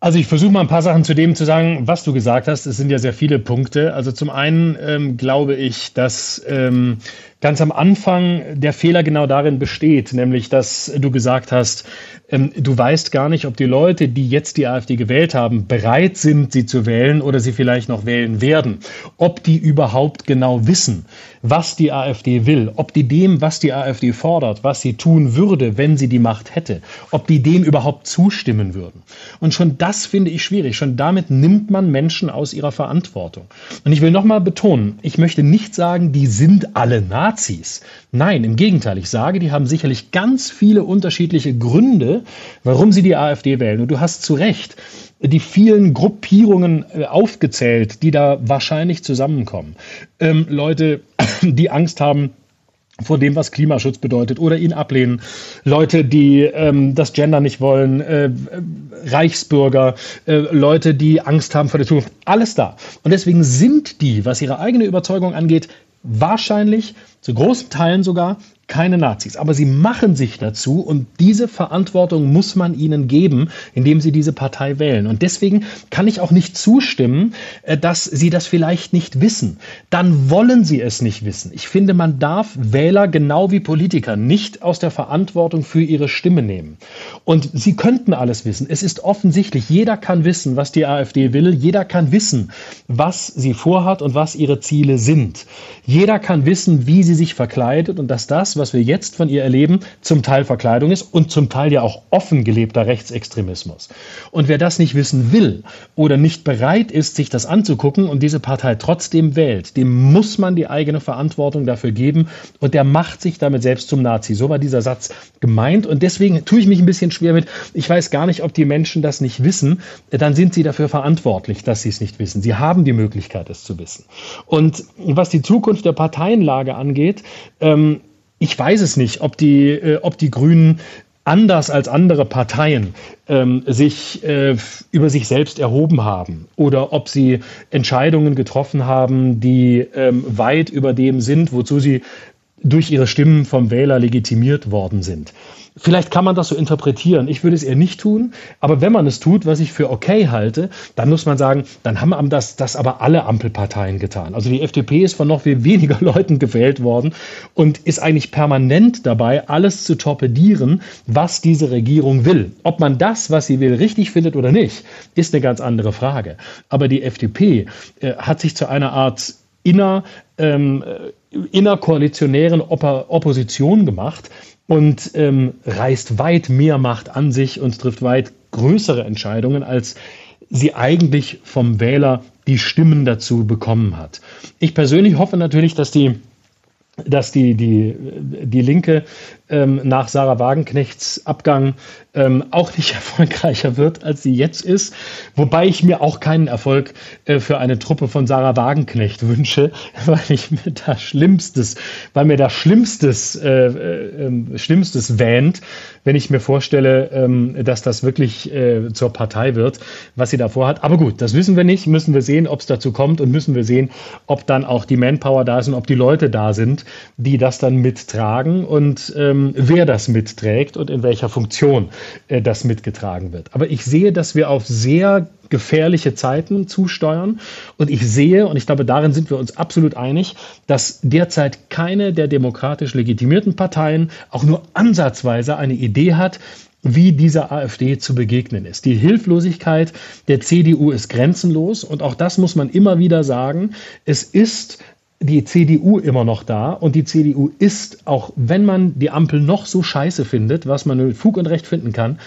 Also ich versuche mal ein paar Sachen zu dem zu sagen, was du gesagt hast. Es sind ja sehr viele Punkte. Also zum einen ähm, glaube ich, dass ähm, ganz am Anfang der Fehler genau darin besteht, nämlich dass du gesagt hast, ähm, du weißt gar nicht, ob die Leute, die jetzt die AfD gewählt haben, bereit sind, sie zu wählen oder sie vielleicht noch wählen werden. Ob die überhaupt genau wissen, was die AfD will, ob die dem, was die AfD fordert, was sie tun würde, wenn sie die Macht hätte, ob die dem überhaupt zustimmen würden. Und schon das finde ich schwierig. Schon damit nimmt man Menschen aus ihrer Verantwortung. Und ich will nochmal betonen, ich möchte nicht sagen, die sind alle Nazis. Nein, im Gegenteil. Ich sage, die haben sicherlich ganz viele unterschiedliche Gründe, warum sie die AfD wählen. Und du hast zu Recht die vielen Gruppierungen äh, aufgezählt, die da wahrscheinlich zusammenkommen. Ähm, Leute, (coughs) die Angst haben, vor dem, was Klimaschutz bedeutet oder ihn ablehnen. Leute, die ähm, das Gender nicht wollen, äh, Reichsbürger, äh, Leute, die Angst haben vor der Zukunft. Alles da. Und deswegen sind die, was ihre eigene Überzeugung angeht, wahrscheinlich, zu großen Teilen sogar, keine Nazis. Aber sie machen sich dazu und diese Verantwortung muss man ihnen geben, indem sie diese Partei wählen. Und deswegen kann ich auch nicht zustimmen, äh, dass sie das vielleicht nicht wissen. Dann wollen sie es nicht wissen. Ich finde, man darf Wähler genau wie Politiker nicht aus der Verantwortung für ihre Stimme nehmen. Und sie könnten alles wissen. Es ist offensichtlich, jeder kann wissen, was die AfD will. Jeder kann wissen, was sie vorhat und was ihre Ziele sind. Jeder kann wissen, wie sie sich verkleidet und dass das, was wir jetzt von ihr erleben, zum Teil Verkleidung ist und zum Teil ja auch offen gelebter Rechtsextremismus. Und wer das nicht wissen will oder nicht bereit ist, sich das anzugucken und diese Partei trotzdem wählt, dem muss man die eigene Verantwortung dafür geben und der macht sich damit selbst zum Nazi. So war dieser Satz gemeint und deswegen tue ich mich ein bisschen schwer mit, ich weiß gar nicht, ob die Menschen das nicht wissen, dann sind sie dafür verantwortlich, dass sie es nicht wissen. Sie haben die Möglichkeit, es zu wissen. Und was die Zukunft der Parteienlage angeht, ähm, ich weiß es nicht, ob die, äh, ob die Grünen anders als andere Parteien ähm, sich äh, über sich selbst erhoben haben oder ob sie Entscheidungen getroffen haben, die ähm, weit über dem sind, wozu sie durch ihre Stimmen vom Wähler legitimiert worden sind. Vielleicht kann man das so interpretieren. Ich würde es eher nicht tun. Aber wenn man es tut, was ich für okay halte, dann muss man sagen, dann haben das, das aber alle Ampelparteien getan. Also die FDP ist von noch viel weniger (laughs) Leuten gewählt worden und ist eigentlich permanent dabei, alles zu torpedieren, was diese Regierung will. Ob man das, was sie will, richtig findet oder nicht, ist eine ganz andere Frage. Aber die FDP äh, hat sich zu einer Art inner, ähm, innerkoalitionären Oppo Opposition gemacht und ähm, reißt weit mehr Macht an sich und trifft weit größere Entscheidungen, als sie eigentlich vom Wähler die Stimmen dazu bekommen hat. Ich persönlich hoffe natürlich, dass die dass die, die, die Linke ähm, nach Sarah Wagenknechts Abgang ähm, auch nicht (laughs) erfolgreicher wird, als sie jetzt ist. Wobei ich mir auch keinen Erfolg äh, für eine Truppe von Sarah Wagenknecht wünsche, (laughs) weil ich mir da Schlimmstes, weil mir da Schlimmstes, äh, äh, ähm, Schlimmstes wähnt, wenn ich mir vorstelle, ähm, dass das wirklich äh, zur Partei wird, was sie davor hat. Aber gut, das wissen wir nicht, müssen wir sehen, ob es dazu kommt und müssen wir sehen, ob dann auch die Manpower da ist und ob die Leute da sind, die das dann mittragen und ähm, wer das mitträgt und in welcher Funktion äh, das mitgetragen wird. Aber ich sehe, dass wir auf sehr gefährliche Zeiten zusteuern. Und ich sehe, und ich glaube, darin sind wir uns absolut einig, dass derzeit keine der demokratisch legitimierten Parteien auch nur ansatzweise eine Idee hat, wie dieser AfD zu begegnen ist. Die Hilflosigkeit der CDU ist grenzenlos und auch das muss man immer wieder sagen. Es ist die CDU immer noch da und die CDU ist, auch wenn man die Ampel noch so scheiße findet, was man mit Fug und Recht finden kann,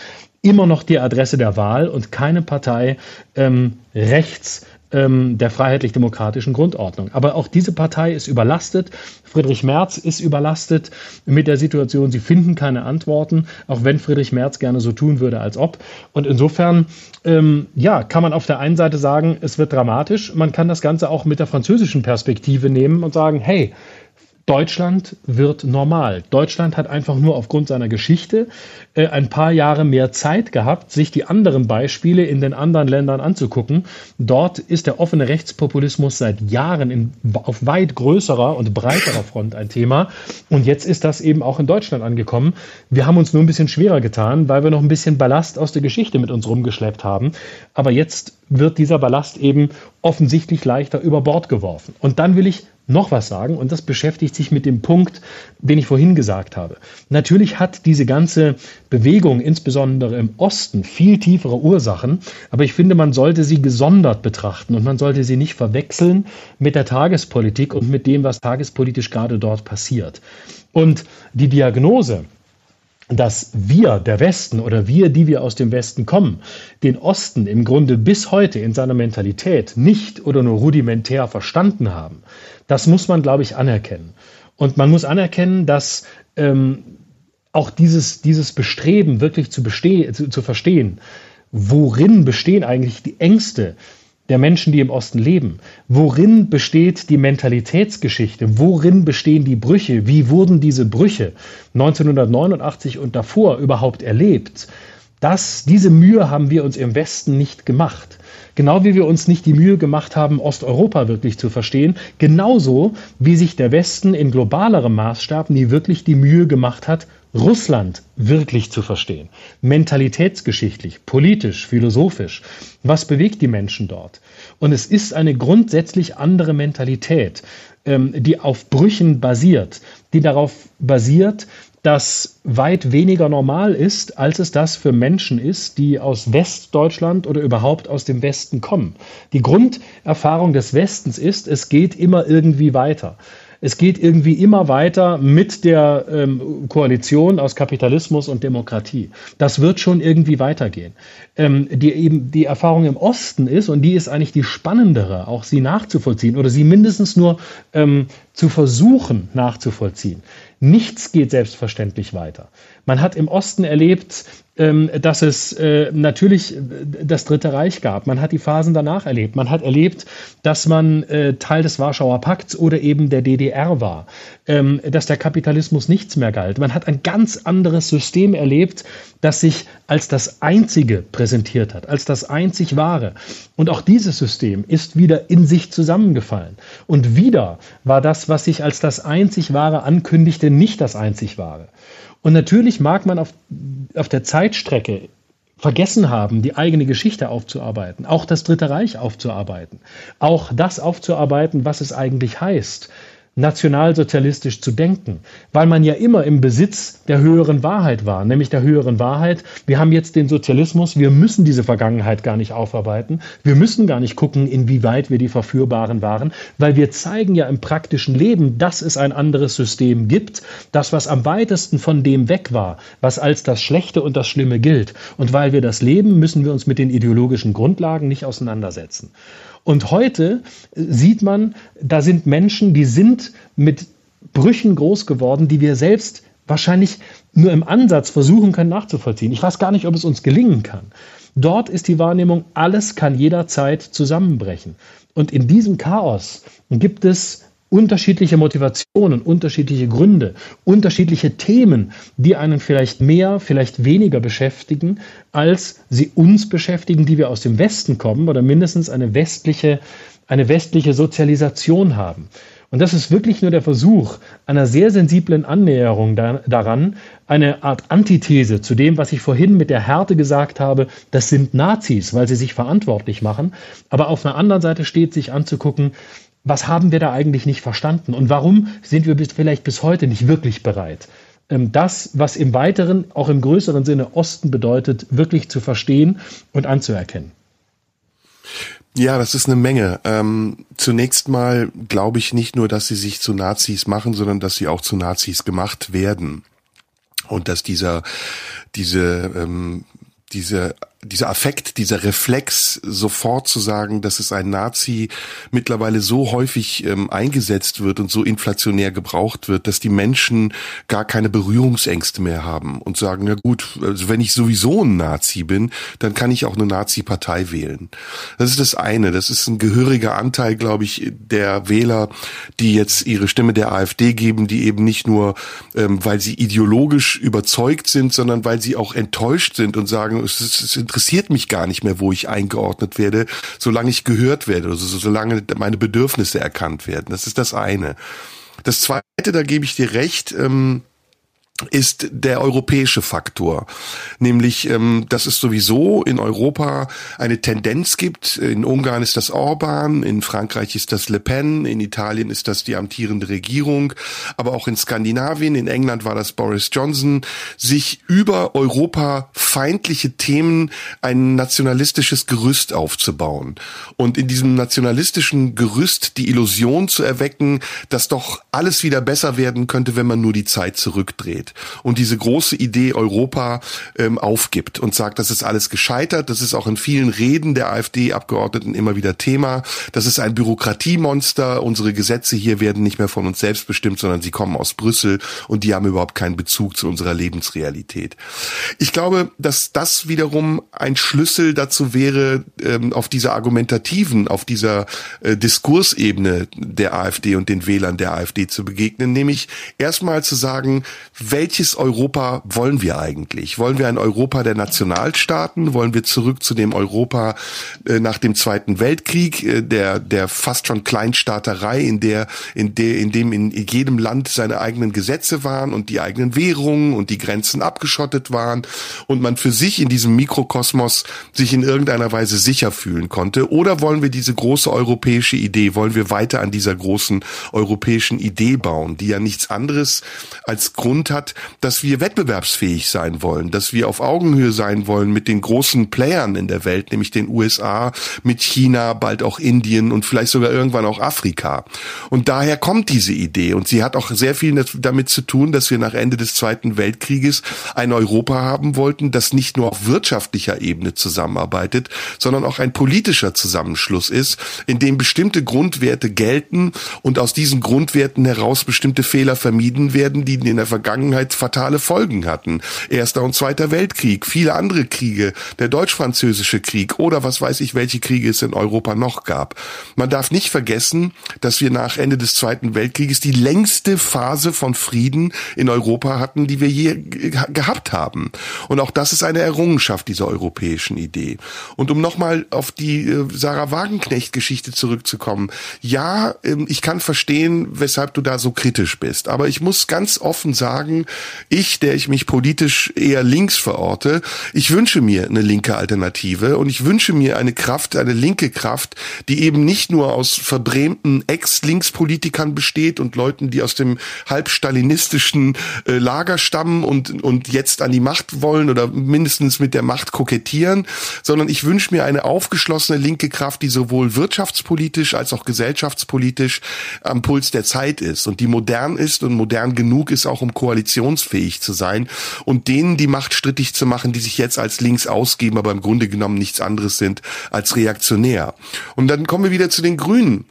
immer noch die Adresse der Wahl und keine Partei ähm, rechts ähm, der freiheitlich-demokratischen Grundordnung. Aber auch diese Partei ist überlastet. Friedrich Merz ist überlastet mit der Situation. Sie finden keine Antworten, auch wenn Friedrich Merz gerne so tun würde, als ob. Und insofern, ähm, ja, kann man auf der einen Seite sagen, es wird dramatisch. Man kann das Ganze auch mit der französischen Perspektive nehmen und sagen, hey, Deutschland wird normal. Deutschland hat einfach nur aufgrund seiner Geschichte äh, ein paar Jahre mehr Zeit gehabt, sich die anderen Beispiele in den anderen Ländern anzugucken. Dort ist der offene Rechtspopulismus seit Jahren in, auf weit größerer und breiterer Front ein Thema. Und jetzt ist das eben auch in Deutschland angekommen. Wir haben uns nur ein bisschen schwerer getan, weil wir noch ein bisschen Ballast aus der Geschichte mit uns rumgeschleppt haben. Aber jetzt wird dieser Ballast eben offensichtlich leichter über Bord geworfen. Und dann will ich noch was sagen und das beschäftigt sich mit dem Punkt, den ich vorhin gesagt habe. Natürlich hat diese ganze Bewegung, insbesondere im Osten, viel tiefere Ursachen, aber ich finde, man sollte sie gesondert betrachten und man sollte sie nicht verwechseln mit der Tagespolitik und mit dem, was tagespolitisch gerade dort passiert. Und die Diagnose, dass wir, der Westen oder wir, die wir aus dem Westen kommen, den Osten im Grunde bis heute in seiner Mentalität nicht oder nur rudimentär verstanden haben, das muss man, glaube ich, anerkennen. Und man muss anerkennen, dass ähm, auch dieses, dieses Bestreben wirklich zu, zu, zu verstehen, worin bestehen eigentlich die Ängste der Menschen, die im Osten leben. Worin besteht die Mentalitätsgeschichte? Worin bestehen die Brüche? Wie wurden diese Brüche 1989 und davor überhaupt erlebt? Das, diese Mühe haben wir uns im Westen nicht gemacht. Genau wie wir uns nicht die Mühe gemacht haben, Osteuropa wirklich zu verstehen, genauso wie sich der Westen in globalerem Maßstab nie wirklich die Mühe gemacht hat, Russland wirklich zu verstehen. Mentalitätsgeschichtlich, politisch, philosophisch. Was bewegt die Menschen dort? Und es ist eine grundsätzlich andere Mentalität, ähm, die auf Brüchen basiert, die darauf basiert, das weit weniger normal ist, als es das für Menschen ist, die aus Westdeutschland oder überhaupt aus dem Westen kommen. Die Grunderfahrung des Westens ist, es geht immer irgendwie weiter. Es geht irgendwie immer weiter mit der ähm, Koalition aus Kapitalismus und Demokratie. Das wird schon irgendwie weitergehen. Ähm, die, eben, die Erfahrung im Osten ist, und die ist eigentlich die spannendere, auch sie nachzuvollziehen oder sie mindestens nur ähm, zu versuchen nachzuvollziehen. Nichts geht selbstverständlich weiter. Man hat im Osten erlebt, dass es äh, natürlich äh, das Dritte Reich gab. Man hat die Phasen danach erlebt. Man hat erlebt, dass man äh, Teil des Warschauer Pakts oder eben der DDR war, ähm, dass der Kapitalismus nichts mehr galt. Man hat ein ganz anderes System erlebt, das sich als das einzige präsentiert hat, als das einzig wahre. Und auch dieses System ist wieder in sich zusammengefallen. Und wieder war das, was sich als das einzig wahre ankündigte, nicht das einzig wahre. Und natürlich mag man auf, auf der Zeitstrecke vergessen haben, die eigene Geschichte aufzuarbeiten, auch das Dritte Reich aufzuarbeiten, auch das aufzuarbeiten, was es eigentlich heißt, nationalsozialistisch zu denken, weil man ja immer im Besitz der höheren Wahrheit war, nämlich der höheren Wahrheit, wir haben jetzt den Sozialismus, wir müssen diese Vergangenheit gar nicht aufarbeiten, wir müssen gar nicht gucken, inwieweit wir die Verführbaren waren, weil wir zeigen ja im praktischen Leben, dass es ein anderes System gibt, das was am weitesten von dem weg war, was als das Schlechte und das Schlimme gilt. Und weil wir das leben, müssen wir uns mit den ideologischen Grundlagen nicht auseinandersetzen. Und heute sieht man, da sind Menschen, die sind mit Brüchen groß geworden, die wir selbst wahrscheinlich nur im Ansatz versuchen können nachzuvollziehen. Ich weiß gar nicht, ob es uns gelingen kann. Dort ist die Wahrnehmung, alles kann jederzeit zusammenbrechen. Und in diesem Chaos gibt es unterschiedliche Motivationen, unterschiedliche Gründe, unterschiedliche Themen, die einen vielleicht mehr, vielleicht weniger beschäftigen, als sie uns beschäftigen, die wir aus dem Westen kommen oder mindestens eine westliche, eine westliche Sozialisation haben. Und das ist wirklich nur der Versuch einer sehr sensiblen Annäherung da, daran, eine Art Antithese zu dem, was ich vorhin mit der Härte gesagt habe, das sind Nazis, weil sie sich verantwortlich machen. Aber auf einer anderen Seite steht, sich anzugucken, was haben wir da eigentlich nicht verstanden und warum sind wir bis, vielleicht bis heute nicht wirklich bereit, ähm, das, was im weiteren, auch im größeren Sinne Osten bedeutet, wirklich zu verstehen und anzuerkennen. Ja, das ist eine Menge. Ähm, zunächst mal glaube ich nicht nur, dass sie sich zu Nazis machen, sondern dass sie auch zu Nazis gemacht werden. Und dass dieser, diese, ähm, diese dieser Affekt, dieser Reflex, sofort zu sagen, dass es ein Nazi mittlerweile so häufig ähm, eingesetzt wird und so inflationär gebraucht wird, dass die Menschen gar keine Berührungsängste mehr haben und sagen, na gut, also wenn ich sowieso ein Nazi bin, dann kann ich auch eine Nazi-Partei wählen. Das ist das eine. Das ist ein gehöriger Anteil, glaube ich, der Wähler, die jetzt ihre Stimme der AfD geben, die eben nicht nur, ähm, weil sie ideologisch überzeugt sind, sondern weil sie auch enttäuscht sind und sagen, es ist, es interessiert mich gar nicht mehr, wo ich eingeordnet werde, solange ich gehört werde, also solange meine Bedürfnisse erkannt werden. Das ist das eine. Das zweite, da gebe ich dir recht, ähm, ist der europäische Faktor, nämlich ähm, dass es sowieso in Europa eine Tendenz gibt. In Ungarn ist das Orban, in Frankreich ist das Le Pen, in Italien ist das die amtierende Regierung, aber auch in Skandinavien, in England war das Boris Johnson, sich über Europa feindliche Themen ein nationalistisches Gerüst aufzubauen. Und in diesem nationalistischen Gerüst die Illusion zu erwecken, dass doch alles wieder besser werden könnte, wenn man nur die Zeit zurückdreht und diese große Idee Europa ähm, aufgibt und sagt, das ist alles gescheitert. Das ist auch in vielen Reden der AfD-Abgeordneten immer wieder Thema. Das ist ein Bürokratiemonster. Unsere Gesetze hier werden nicht mehr von uns selbst bestimmt, sondern sie kommen aus Brüssel und die haben überhaupt keinen Bezug zu unserer Lebensrealität. Ich glaube, dass das wiederum ein Schlüssel dazu wäre, ähm, auf dieser argumentativen, auf dieser äh, Diskursebene der AfD und den Wählern der AfD zu begegnen, nämlich erstmal zu sagen, welches Europa wollen wir eigentlich? Wollen wir ein Europa der Nationalstaaten? Wollen wir zurück zu dem Europa äh, nach dem Zweiten Weltkrieg, äh, der, der fast schon Kleinstaaterei, in der, in der, in dem in jedem Land seine eigenen Gesetze waren und die eigenen Währungen und die Grenzen abgeschottet waren und man für sich in diesem Mikrokosmos sich in irgendeiner Weise sicher fühlen konnte? Oder wollen wir diese große europäische Idee, wollen wir weiter an dieser großen europäischen Idee bauen, die ja nichts anderes als Grund hat, dass wir wettbewerbsfähig sein wollen, dass wir auf Augenhöhe sein wollen mit den großen Playern in der Welt, nämlich den USA, mit China, bald auch Indien und vielleicht sogar irgendwann auch Afrika. Und daher kommt diese Idee und sie hat auch sehr viel damit zu tun, dass wir nach Ende des Zweiten Weltkrieges ein Europa haben wollten, das nicht nur auf wirtschaftlicher Ebene zusammenarbeitet, sondern auch ein politischer Zusammenschluss ist, in dem bestimmte Grundwerte gelten und aus diesen Grundwerten heraus bestimmte Fehler vermieden werden, die in der Vergangenheit Vergangenheit fatale Folgen hatten. Erster und Zweiter Weltkrieg, viele andere Kriege, der deutsch-französische Krieg oder was weiß ich, welche Kriege es in Europa noch gab. Man darf nicht vergessen, dass wir nach Ende des Zweiten Weltkrieges die längste Phase von Frieden in Europa hatten, die wir je gehabt haben. Und auch das ist eine Errungenschaft dieser europäischen Idee. Und um nochmal auf die äh, Sarah Wagenknecht-Geschichte zurückzukommen. Ja, ähm, ich kann verstehen, weshalb du da so kritisch bist. Aber ich muss ganz offen sagen, ich, der ich mich politisch eher links verorte, ich wünsche mir eine linke Alternative und ich wünsche mir eine Kraft, eine linke Kraft, die eben nicht nur aus verbrämten Ex-Linkspolitikern besteht und Leuten, die aus dem halbstalinistischen äh, Lager stammen und, und jetzt an die Macht wollen oder mindestens mit der Macht kokettieren, sondern ich wünsche mir eine aufgeschlossene linke Kraft, die sowohl wirtschaftspolitisch als auch gesellschaftspolitisch am Puls der Zeit ist und die modern ist und modern genug ist auch um Koalition koalitionsfähig zu sein und denen die Macht strittig zu machen, die sich jetzt als links ausgeben, aber im Grunde genommen nichts anderes sind als reaktionär. Und dann kommen wir wieder zu den Grünen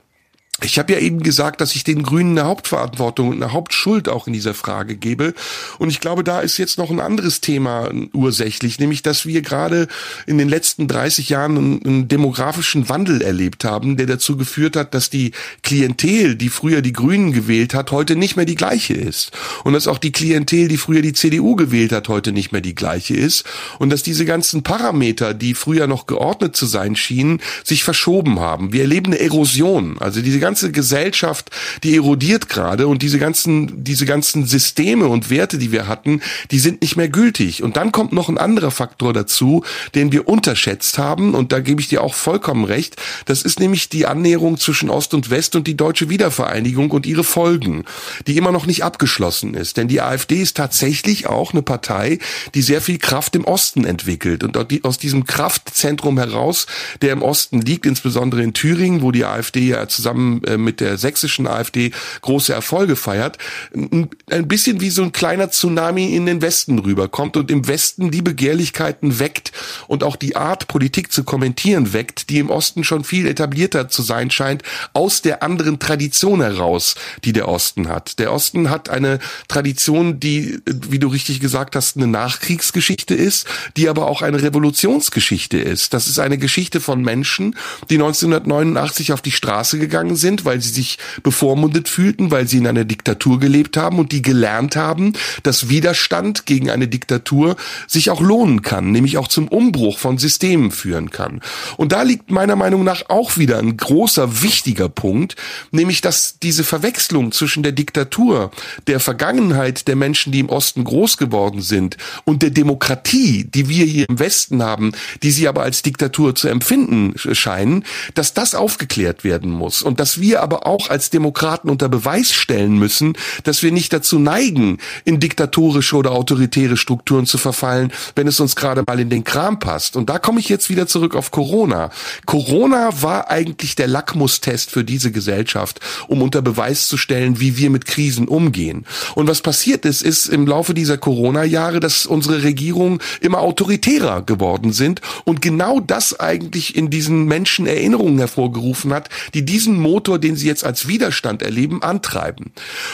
Ich habe ja eben gesagt, dass ich den Grünen eine Hauptverantwortung und eine Hauptschuld auch in dieser Frage gebe. Und ich glaube, da ist jetzt noch ein anderes Thema ursächlich, nämlich, dass wir gerade in den letzten 30 Jahren einen, demografischen Wandel erlebt haben, der dazu geführt hat, dass die Klientel, die früher die Grünen gewählt hat, heute nicht mehr die gleiche ist. Und dass auch die Klientel, die früher die CDU gewählt hat, heute nicht mehr die gleiche ist. Und dass diese ganzen Parameter, die früher noch geordnet zu sein schienen, sich verschoben haben. Wir erleben eine Erosion. Also diese ganze Gesellschaft, die erodiert gerade und diese ganzen, diese ganzen Systeme und Werte, die wir hatten, die sind nicht mehr gültig. Und dann kommt noch ein anderer Faktor dazu, den wir unterschätzt haben und da gebe ich dir auch vollkommen recht. Das ist nämlich die Annäherung zwischen Ost und West und die deutsche Wiedervereinigung und ihre Folgen, die immer noch nicht abgeschlossen ist. Denn die AfD ist tatsächlich auch eine Partei, die sehr viel Kraft im Osten entwickelt und aus diesem Kraftzentrum heraus, der im Osten liegt, insbesondere in Thüringen, wo die AfD ja zusammen äh, mit der sächsischen AfD große Erfolge feiert, ein bisschen wie so ein kleiner Tsunami in den Westen rüberkommt und im Westen die Begehrlichkeiten weckt und auch die Art, Politik zu kommentieren weckt, die im Osten schon viel etablierter zu sein scheint, aus der anderen Tradition heraus, die der Osten hat. Der Osten hat eine Tradition, die, wie du richtig gesagt hast, eine Nachkriegsgeschichte ist, die aber auch eine Revolutionsgeschichte ist. Das ist eine Geschichte von Menschen, die 1989 auf die Straße gegangen sind, sind, weil sie sich bevormundet fühlten, weil sie in einer Diktatur gelebt haben und die gelernt haben, dass Widerstand gegen eine Diktatur sich auch lohnen kann, nämlich auch zum Umbruch von Systemen führen kann. Und da liegt meiner Meinung nach auch wieder ein großer, wichtiger Punkt, nämlich dass diese Verwechslung zwischen der Diktatur, der Vergangenheit der Menschen, die im Osten groß geworden sind, und der Demokratie, die wir hier im Westen haben, die sie aber als Diktatur zu empfinden scheinen, dass das aufgeklärt werden muss und dass wir aber auch als Demokraten unter Beweis stellen müssen, dass wir nicht dazu neigen, in diktatorische oder autoritäre Strukturen zu verfallen, wenn es uns gerade mal in den Kram passt. Und da komme ich jetzt wieder zurück auf Corona. Corona war eigentlich der Lackmustest für diese Gesellschaft, um unter Beweis zu stellen, wie wir mit Krisen umgehen. Und was passiert ist, ist im Laufe dieser Corona-Jahre, dass unsere Regierungen immer autoritärer geworden sind und genau das eigentlich in diesen Menschen Erinnerungen hervorgerufen hat, die diesen Motor Motor, den sie jetzt als Widerstand erleben, antreiben.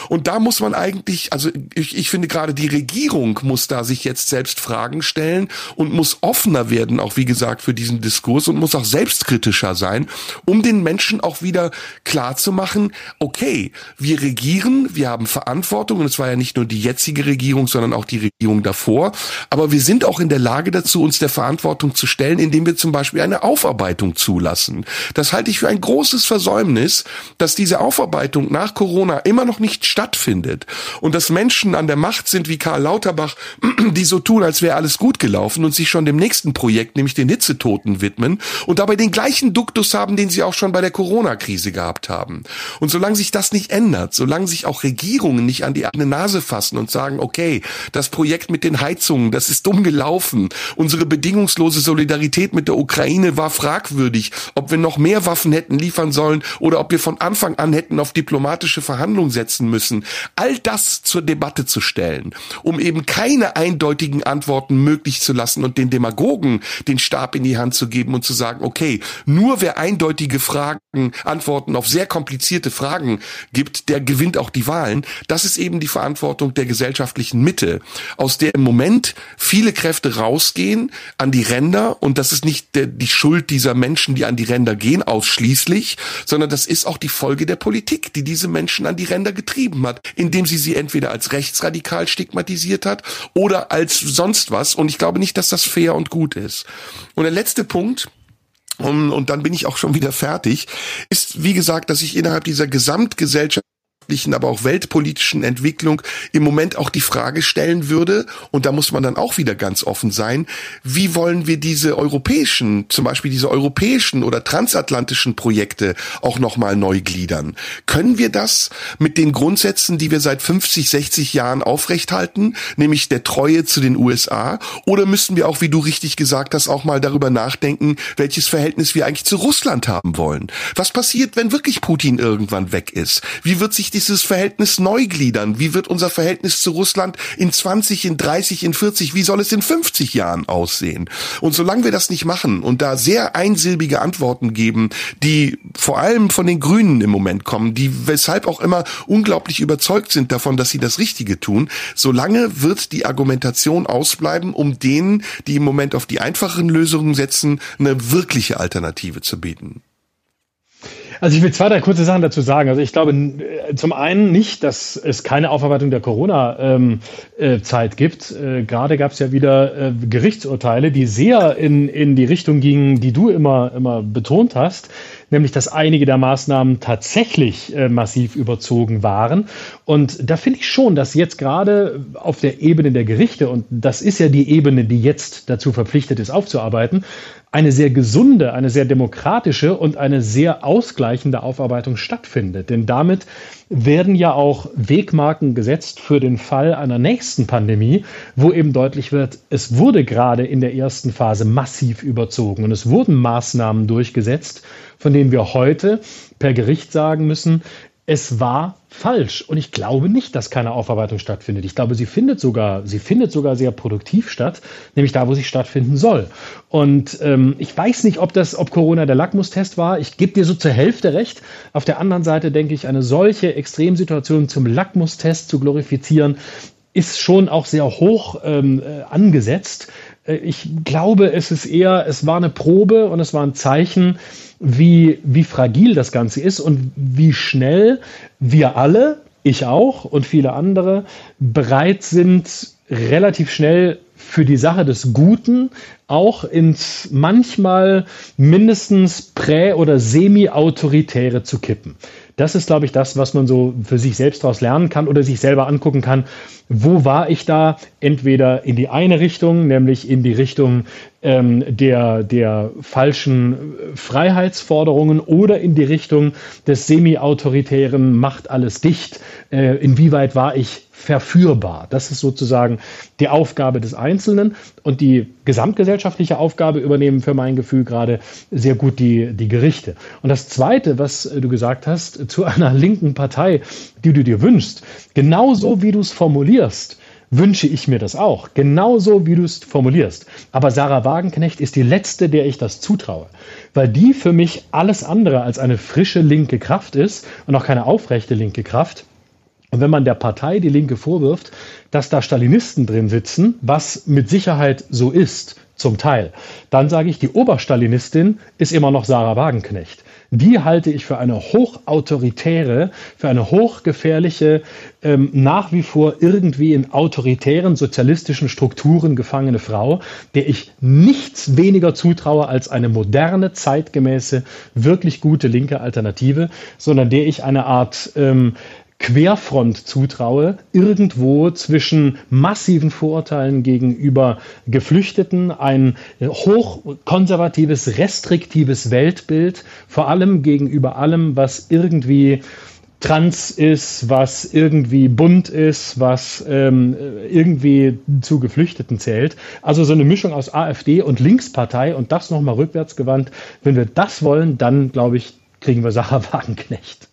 Und da muss man eigentlich, also ich, ich finde gerade die Regierung muss da sich jetzt selbst Fragen stellen und muss offener werden, auch wie gesagt, für diesen Diskurs und muss auch selbstkritischer sein, um den Menschen auch wieder klar zu machen, okay, wir regieren, wir haben Verantwortung und es war ja nicht nur die jetzige Regierung, sondern auch die Regierung davor, aber wir sind auch in der Lage dazu, uns der Verantwortung zu stellen, indem wir zum Beispiel eine Aufarbeitung zulassen. Das halte ich für ein großes Versäumnis, dass diese Aufarbeitung nach Corona immer noch nicht stattfindet und dass Menschen an der Macht sind wie Karl Lauterbach, (clears throat) die so tun, als wäre alles gut gelaufen und sich schon dem nächsten Projekt, nämlich den Hitzetoten, widmen und dabei den gleichen Duktus haben, den sie auch schon bei der Corona-Krise gehabt haben. Und solange sich das nicht ändert, solange sich auch Regierungen nicht an die eigene Nase fassen und sagen, okay, das Projekt mit den Heizungen, das ist dumm gelaufen, unsere bedingungslose Solidarität mit der Ukraine war fragwürdig, ob wir noch mehr Waffen hätten liefern sollen oder ob wir wir von Anfang an hätten auf diplomatische Verhandlungen setzen müssen, all das zur Debatte zu stellen, um eben keine eindeutigen Antworten möglich zu lassen und den Demagogen den Stab in die Hand zu geben und zu sagen, okay, nur wer eindeutige Fragen, Antworten auf sehr komplizierte Fragen gibt, der gewinnt auch die Wahlen. Das ist eben die Verantwortung der gesellschaftlichen Mitte, aus der im Moment viele Kräfte rausgehen an die Ränder und das ist nicht die Schuld dieser Menschen, die an die Ränder gehen, ausschließlich, sondern das ist auch die Folge der Politik, die diese Menschen an die Ränder getrieben hat, indem sie sie entweder als rechtsradikal stigmatisiert hat oder als sonst was. Und ich glaube nicht, dass das fair und gut ist. Und der letzte Punkt, und, und dann bin ich auch schon wieder fertig, ist, wie gesagt, dass ich innerhalb dieser Gesamtgesellschaft gesellschaftlichen, aber auch weltpolitischen Entwicklung im Moment auch die Frage stellen würde, und da muss man dann auch wieder ganz offen sein, wie wollen wir diese europäischen, zum Beispiel diese europäischen oder transatlantischen Projekte auch nochmal neu gliedern? Können wir das mit den Grundsätzen, die wir seit 50, 60 Jahren aufrechthalten, nämlich der Treue zu den USA? Oder müssen wir auch, wie du richtig gesagt hast, auch mal darüber nachdenken, welches Verhältnis wir eigentlich zu Russland haben wollen? Was passiert, wenn wirklich Putin irgendwann weg ist? Wie wird sich dieses Verhältnis neu gliedern? Wie wird unser Verhältnis zu Russland in 20, in 30, in 40, wie soll es in 50 Jahren aussehen? Und solange wir das nicht machen und da sehr einsilbige Antworten geben, die vor allem von den Grünen im Moment kommen, die weshalb auch immer unglaublich überzeugt sind davon, dass sie das Richtige tun, solange wird die Argumentation ausbleiben, um denen, die im Moment auf die einfachen Lösungen setzen, eine wirkliche Alternative zu bieten. Also ich will zwei, drei kurze Sachen dazu sagen. Also ich glaube äh, zum einen nicht, dass es keine Aufarbeitung der Corona-Zeit ähm, äh, gibt. Äh, gerade gab es ja wieder Gerichtsurteile, die sehr in, in die Richtung gingen, die du immer, immer betont hast nämlich dass einige der Maßnahmen tatsächlich äh, massiv überzogen waren. Und da finde ich schon, dass jetzt gerade auf der Ebene der Gerichte, und das ist ja die Ebene, die jetzt dazu verpflichtet ist, aufzuarbeiten, eine sehr gesunde, eine sehr demokratische und eine sehr ausgleichende Aufarbeitung stattfindet. Denn damit werden ja auch Wegmarken gesetzt für den Fall einer nächsten Pandemie, wo eben deutlich wird, es wurde gerade in der ersten Phase massiv überzogen und es wurden Maßnahmen durchgesetzt, von denen wir heute per Gericht sagen müssen, es war falsch. Und ich glaube nicht, dass keine Aufarbeitung stattfindet. Ich glaube, sie findet sogar, sie findet sogar sehr produktiv statt, nämlich da, wo sie stattfinden soll. Und ähm, ich weiß nicht, ob das, ob Corona der Lackmustest war. Ich gebe dir so zur Hälfte recht. Auf der anderen Seite denke ich, eine solche Extremsituation zum Lackmustest zu glorifizieren, ist schon auch sehr hoch ähm, äh, angesetzt. Äh, ich glaube, es ist eher, es war eine Probe und es war ein Zeichen, wie, wie fragil das Ganze ist und wie schnell wir alle, ich auch und viele andere, bereit sind, relativ schnell für die Sache des Guten auch ins manchmal mindestens prä- oder semi-autoritäre zu kippen. Das ist, glaube ich, das, was man so für sich selbst daraus lernen kann oder sich selber angucken kann. Wo war ich da? Entweder in die eine Richtung, nämlich in die Richtung ähm, der, der falschen Freiheitsforderungen oder in die Richtung des semi-autoritären Macht alles dicht. Äh, inwieweit war ich verführbar. Das ist sozusagen die Aufgabe des Einzelnen und die gesamtgesellschaftliche Aufgabe übernehmen für mein Gefühl gerade sehr gut die, die Gerichte. Und das Zweite, was du gesagt hast, zu einer (laughs) linken Partei, die du dir wünschst, genauso wie du es formulierst, wünsche ich mir das auch. Genauso wie du es formulierst. Aber Sarah Wagenknecht ist die letzte, der ich das zutraue. Weil die für mich alles andere als eine frische linke Kraft ist und auch keine aufrechte linke Kraft. Und wenn man der Partei Die Linke vorwirft, dass da Stalinisten drin sitzen, was mit Sicherheit so ist, zum Teil, dann sage ich, die Oberstalinistin ist immer noch Sarah Wagenknecht. Die halte ich für eine hochautoritäre, für eine hochgefährliche, ähm, nach wie vor irgendwie in autoritären sozialistischen Strukturen gefangene Frau, der ich nichts weniger zutraue als eine moderne, zeitgemäße, wirklich gute linke Alternative, sondern der ich eine Art ähm, Querfront zutraue, irgendwo zwischen massiven Vorurteilen gegenüber Geflüchteten, ein hochkonservatives, restriktives Weltbild, vor allem gegenüber allem, was irgendwie trans ist, was irgendwie bunt ist, was ähm, irgendwie zu Geflüchteten zählt. Also so eine Mischung aus AfD und Linkspartei und das nochmal rückwärts gewandt. Wenn wir das wollen, dann glaube ich, kriegen wir Sarah (laughs) Wagenknecht.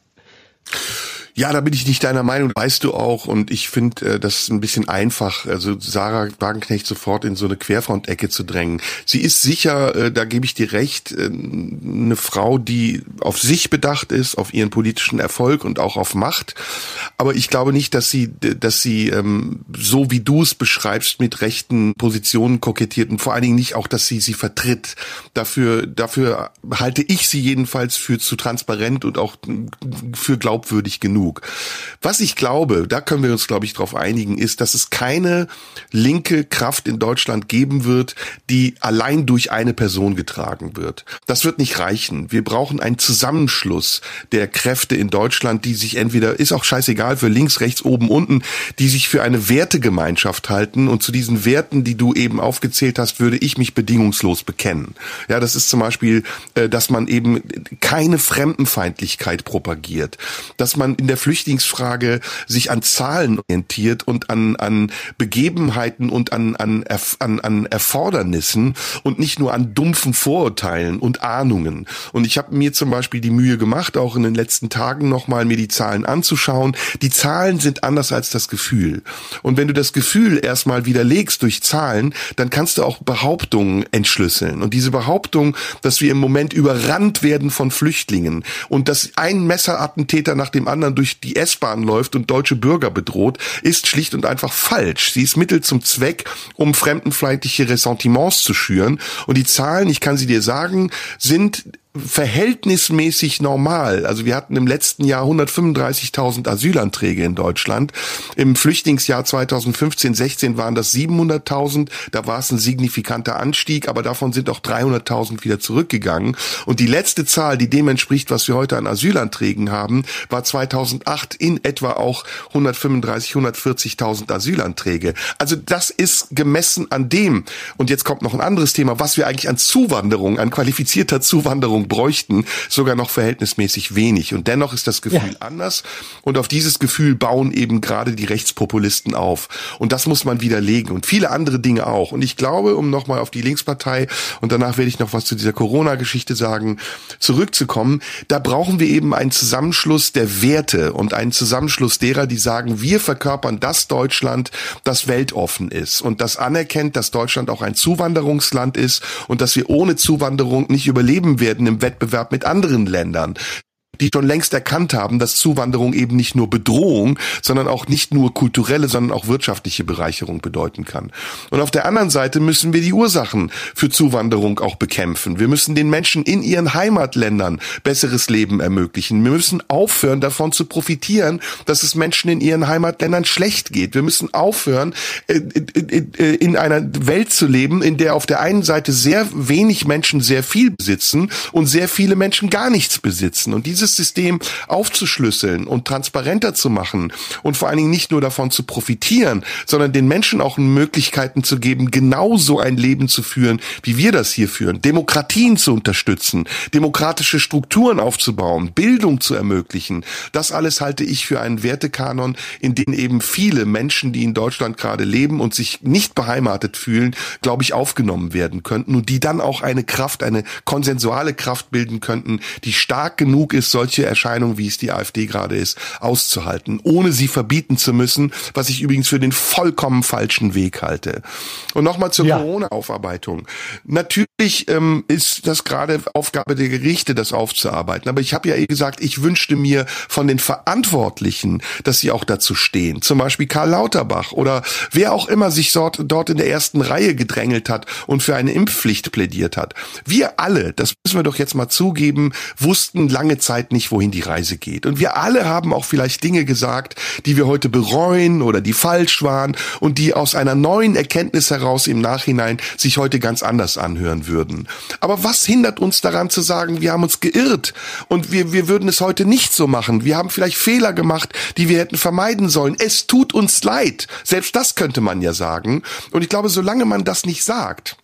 Ja, da bin ich nicht deiner Meinung, weißt du auch. Und ich finde äh, das ein bisschen einfach, also Sarah Wagenknecht sofort in so eine Querfrontecke zu drängen. Sie ist sicher, äh, da gebe ich dir recht, äh, eine Frau, die auf sich bedacht ist, auf ihren politischen Erfolg und auch auf Macht. Aber ich glaube nicht, dass sie, dass sie ähm, so wie du es beschreibst mit rechten Positionen kokettiert und vor allen Dingen nicht auch, dass sie sie vertritt. Dafür, dafür halte ich sie jedenfalls für zu transparent und auch für glaubwürdig genug genug. Was ich glaube, da können wir uns, glaube ich, darauf einigen, ist, dass es keine linke Kraft in Deutschland geben wird, die allein durch eine Person getragen wird. Das wird nicht reichen. Wir brauchen einen Zusammenschluss der Kräfte in Deutschland, die sich entweder, ist auch scheißegal, für links, rechts, oben, unten, die sich für eine Wertegemeinschaft halten und zu diesen Werten, die du eben aufgezählt hast, würde ich mich bedingungslos bekennen. Ja, das ist zum Beispiel, äh, dass man eben keine Fremdenfeindlichkeit propagiert, dass man in der der Flüchtlingsfrage sich an Zahlen orientiert und an, an Begebenheiten und an, an, an, an Erfordernissen und nicht nur an dumpfen Vorurteilen und Ahnungen. Und ich habe mir zum Beispiel die Mühe gemacht, auch in den letzten Tagen nochmal mir die Zahlen anzuschauen. Die Zahlen sind anders als das Gefühl. Und wenn du das Gefühl erstmal widerlegst durch Zahlen, dann kannst du auch Behauptungen entschlüsseln. Und diese Behauptung, dass wir im Moment überrannt werden von Flüchtlingen und dass ein Messerattentäter nach dem anderen durch die S-Bahn läuft und deutsche Bürger bedroht, ist schlicht und einfach falsch. Sie ist Mittel zum Zweck, um fremdenfeindliche Ressentiments zu schüren. Und die Zahlen, ich kann sie dir sagen, sind verhältnismäßig normal. Also wir hatten im letzten Jahr 135.000 Asylanträge in Deutschland. Im Flüchtlingsjahr 2015-16 waren das 700.000. Da war es ein signifikanter Anstieg, aber davon sind auch 300.000 wieder zurückgegangen. Und die letzte Zahl, die dem entspricht, was wir heute an Asylanträgen haben, war 2008 in etwa auch 135, 140.000 Asylanträge. Also das ist gemessen an dem. Und jetzt kommt noch ein anderes Thema, was wir eigentlich an Zuwanderung, an qualifizierter Zuwanderung bräuchten, sogar noch verhältnismäßig wenig. Und dennoch ist das Gefühl ja. anders. Und auf dieses Gefühl bauen eben gerade die Rechtspopulisten auf. Und das muss man widerlegen. Und viele andere Dinge auch. Und ich glaube, um nochmal auf die Linkspartei und danach werde ich noch was zu dieser Corona-Geschichte sagen, zurückzukommen, da brauchen wir eben einen Zusammenschluss der Werte und einen Zusammenschluss derer, die sagen, wir verkörpern das Deutschland, das weltoffen ist und das anerkennt, dass Deutschland auch ein Zuwanderungsland ist und dass wir ohne Zuwanderung nicht überleben werden im Wettbewerb mit anderen Ländern die schon längst erkannt haben, dass Zuwanderung eben nicht nur Bedrohung, sondern auch nicht nur kulturelle, sondern auch wirtschaftliche Bereicherung bedeuten kann. Und auf der anderen Seite müssen wir die Ursachen für Zuwanderung auch bekämpfen. Wir müssen den Menschen in ihren Heimatländern besseres Leben ermöglichen. Wir müssen aufhören, davon zu profitieren, dass es Menschen in ihren Heimatländern schlecht geht. Wir müssen aufhören, äh, äh, äh, in einer Welt zu leben, in der auf der einen Seite sehr wenig Menschen sehr viel besitzen und sehr viele Menschen gar nichts besitzen. Und diese dieses System aufzuschlüsseln und transparenter zu machen und vor allen Dingen nicht nur davon zu profitieren, sondern den Menschen auch Möglichkeiten zu geben, genauso ein Leben zu führen, wie wir das hier führen, Demokratien zu unterstützen, demokratische Strukturen aufzubauen, Bildung zu ermöglichen. Das alles halte ich für einen Wertekanon, in den eben viele Menschen, die in Deutschland gerade leben und sich nicht beheimatet fühlen, glaube ich, aufgenommen werden könnten und die dann auch eine Kraft, eine konsensuale Kraft bilden könnten, die stark genug ist, solche Erscheinungen, wie es die AfD gerade ist, auszuhalten, ohne sie verbieten zu müssen, was ich übrigens für den vollkommen falschen Weg halte. Und nochmal zur ja. Corona-Aufarbeitung. Natürlich ähm, ist das gerade Aufgabe der Gerichte, das aufzuarbeiten. Aber ich habe ja eh gesagt, ich wünschte mir von den Verantwortlichen, dass sie auch dazu stehen. Zum Beispiel Karl Lauterbach oder wer auch immer sich dort, dort in der ersten Reihe gedrängelt hat und für eine Impfpflicht plädiert hat. Wir alle, das müssen wir doch jetzt mal zugeben, wussten lange Zeit Zeit nicht, wohin die Reise geht. Und wir alle haben auch vielleicht Dinge gesagt, die wir heute bereuen oder die falsch waren und die aus einer neuen Erkenntnis heraus im Nachhinein sich heute ganz anders anhören würden. Aber was hindert uns daran zu sagen, wir haben uns geirrt und wir, wir würden es heute nicht so machen. Wir haben vielleicht Fehler gemacht, die wir hätten vermeiden sollen. Es tut uns leid. Selbst das könnte man ja sagen. Und ich glaube, solange man das nicht sagt,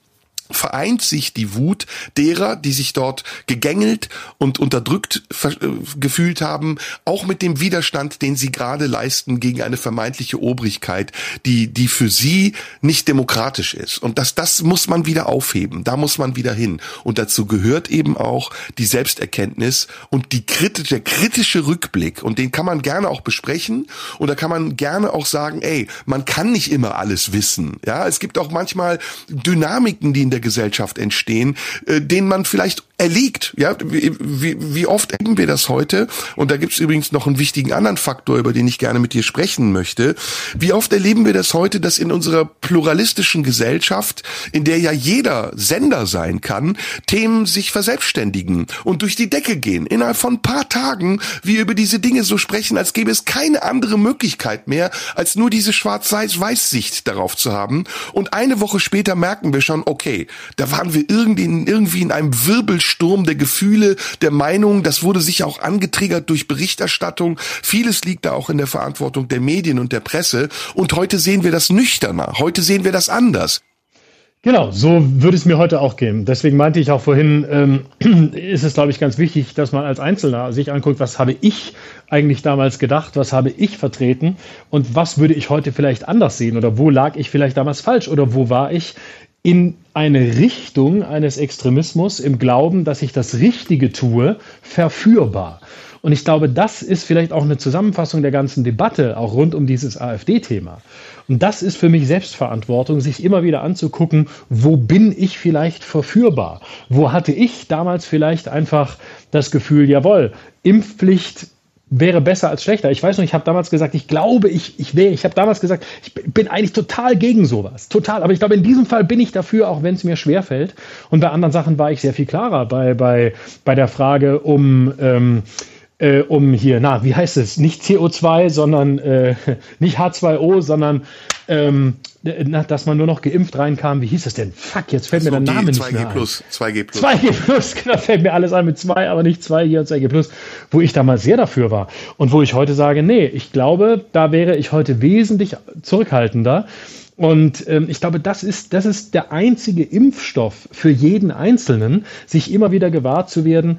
vereint sich die Wut derer, die sich dort gegängelt und unterdrückt äh, gefühlt haben, auch mit dem Widerstand, den sie gerade leisten gegen eine vermeintliche Obrigkeit, die, die für sie nicht demokratisch ist. Und das, das muss man wieder aufheben. Da muss man wieder hin. Und dazu gehört eben auch die Selbsterkenntnis und die kritische, der kritische Rückblick. Und den kann man gerne auch besprechen. Und da kann man gerne auch sagen, ey, man kann nicht immer alles wissen. Ja, es gibt auch manchmal Dynamiken, die in der der Gesellschaft entstehen, äh, denen man vielleicht erliegt. Ja, wie, wie, oft erleben wir das heute? Und da gibt es übrigens noch einen wichtigen anderen Faktor, über den ich gerne mit dir sprechen möchte. Wie oft erleben wir das heute, dass in unserer pluralistischen Gesellschaft, in der ja jeder Sender sein kann, Themen sich verselbstständigen und durch die Decke gehen. Innerhalb von ein paar Tagen wir über diese Dinge so sprechen, als gäbe es keine andere Möglichkeit mehr, als nur diese Schwarz-Weiß-Sicht darauf zu haben. Und eine Woche später merken wir schon, okay, da waren wir irgendwie in, irgendwie in einem Wirbelsturm der Gefühle, der Meinungen. Das wurde sicher auch angetriggert durch Berichterstattung. Vieles liegt da auch in der Verantwortung der Medien und der Presse. Und heute sehen wir das nüchterner. Heute sehen wir das anders. Genau, so würde es mir heute auch gehen. Deswegen meinte ich auch vorhin, ähm, (clears throat) ist es, glaube ich, ganz wichtig, dass man als Einzelner sich anguckt, was habe ich eigentlich damals gedacht, was habe ich vertreten und was würde ich heute vielleicht anders sehen oder wo lag ich vielleicht damals falsch oder wo war ich in eine Richtung eines Extremismus im Glauben, dass ich das Richtige tue, verführbar. Und ich glaube, das ist vielleicht auch eine Zusammenfassung der ganzen Debatte, auch rund um dieses AfD-Thema. Und das ist für mich Selbstverantwortung, sich immer wieder anzugucken, wo bin ich vielleicht verführbar? Wo hatte ich damals vielleicht einfach das Gefühl, jawohl, Impfpflicht wäre besser als schlechter. Ich weiß noch, ich habe damals gesagt, ich glaube, ich, ich wäre, ich habe damals gesagt, ich bin eigentlich total gegen sowas. Total. Aber ich glaube, in diesem Fall bin ich dafür, auch wenn es mir schwerfällt. Und bei anderen Sachen war ich sehr viel klarer. Bei, bei, bei der Frage um, ähm, äh, um hier, na, wie heißt es? Nicht CO2, sondern äh, (laughs) nicht H2O, sondern ähm, dass man nur noch geimpft reinkam. Wie hieß das denn? Fuck, jetzt fällt so, mir der Name nicht mehr plus, ein. 2G plus. 2G plus, (laughs) genau, fällt mir alles an mit 2, aber nicht 2G und 2G plus, wo ich damals sehr dafür war. Und wo ich heute sage, nee, ich glaube, da wäre ich heute wesentlich zurückhaltender. Und ähm, ich glaube, das ist, das ist der einzige Impfstoff für jeden Einzelnen, sich immer wieder gewahr zu werden,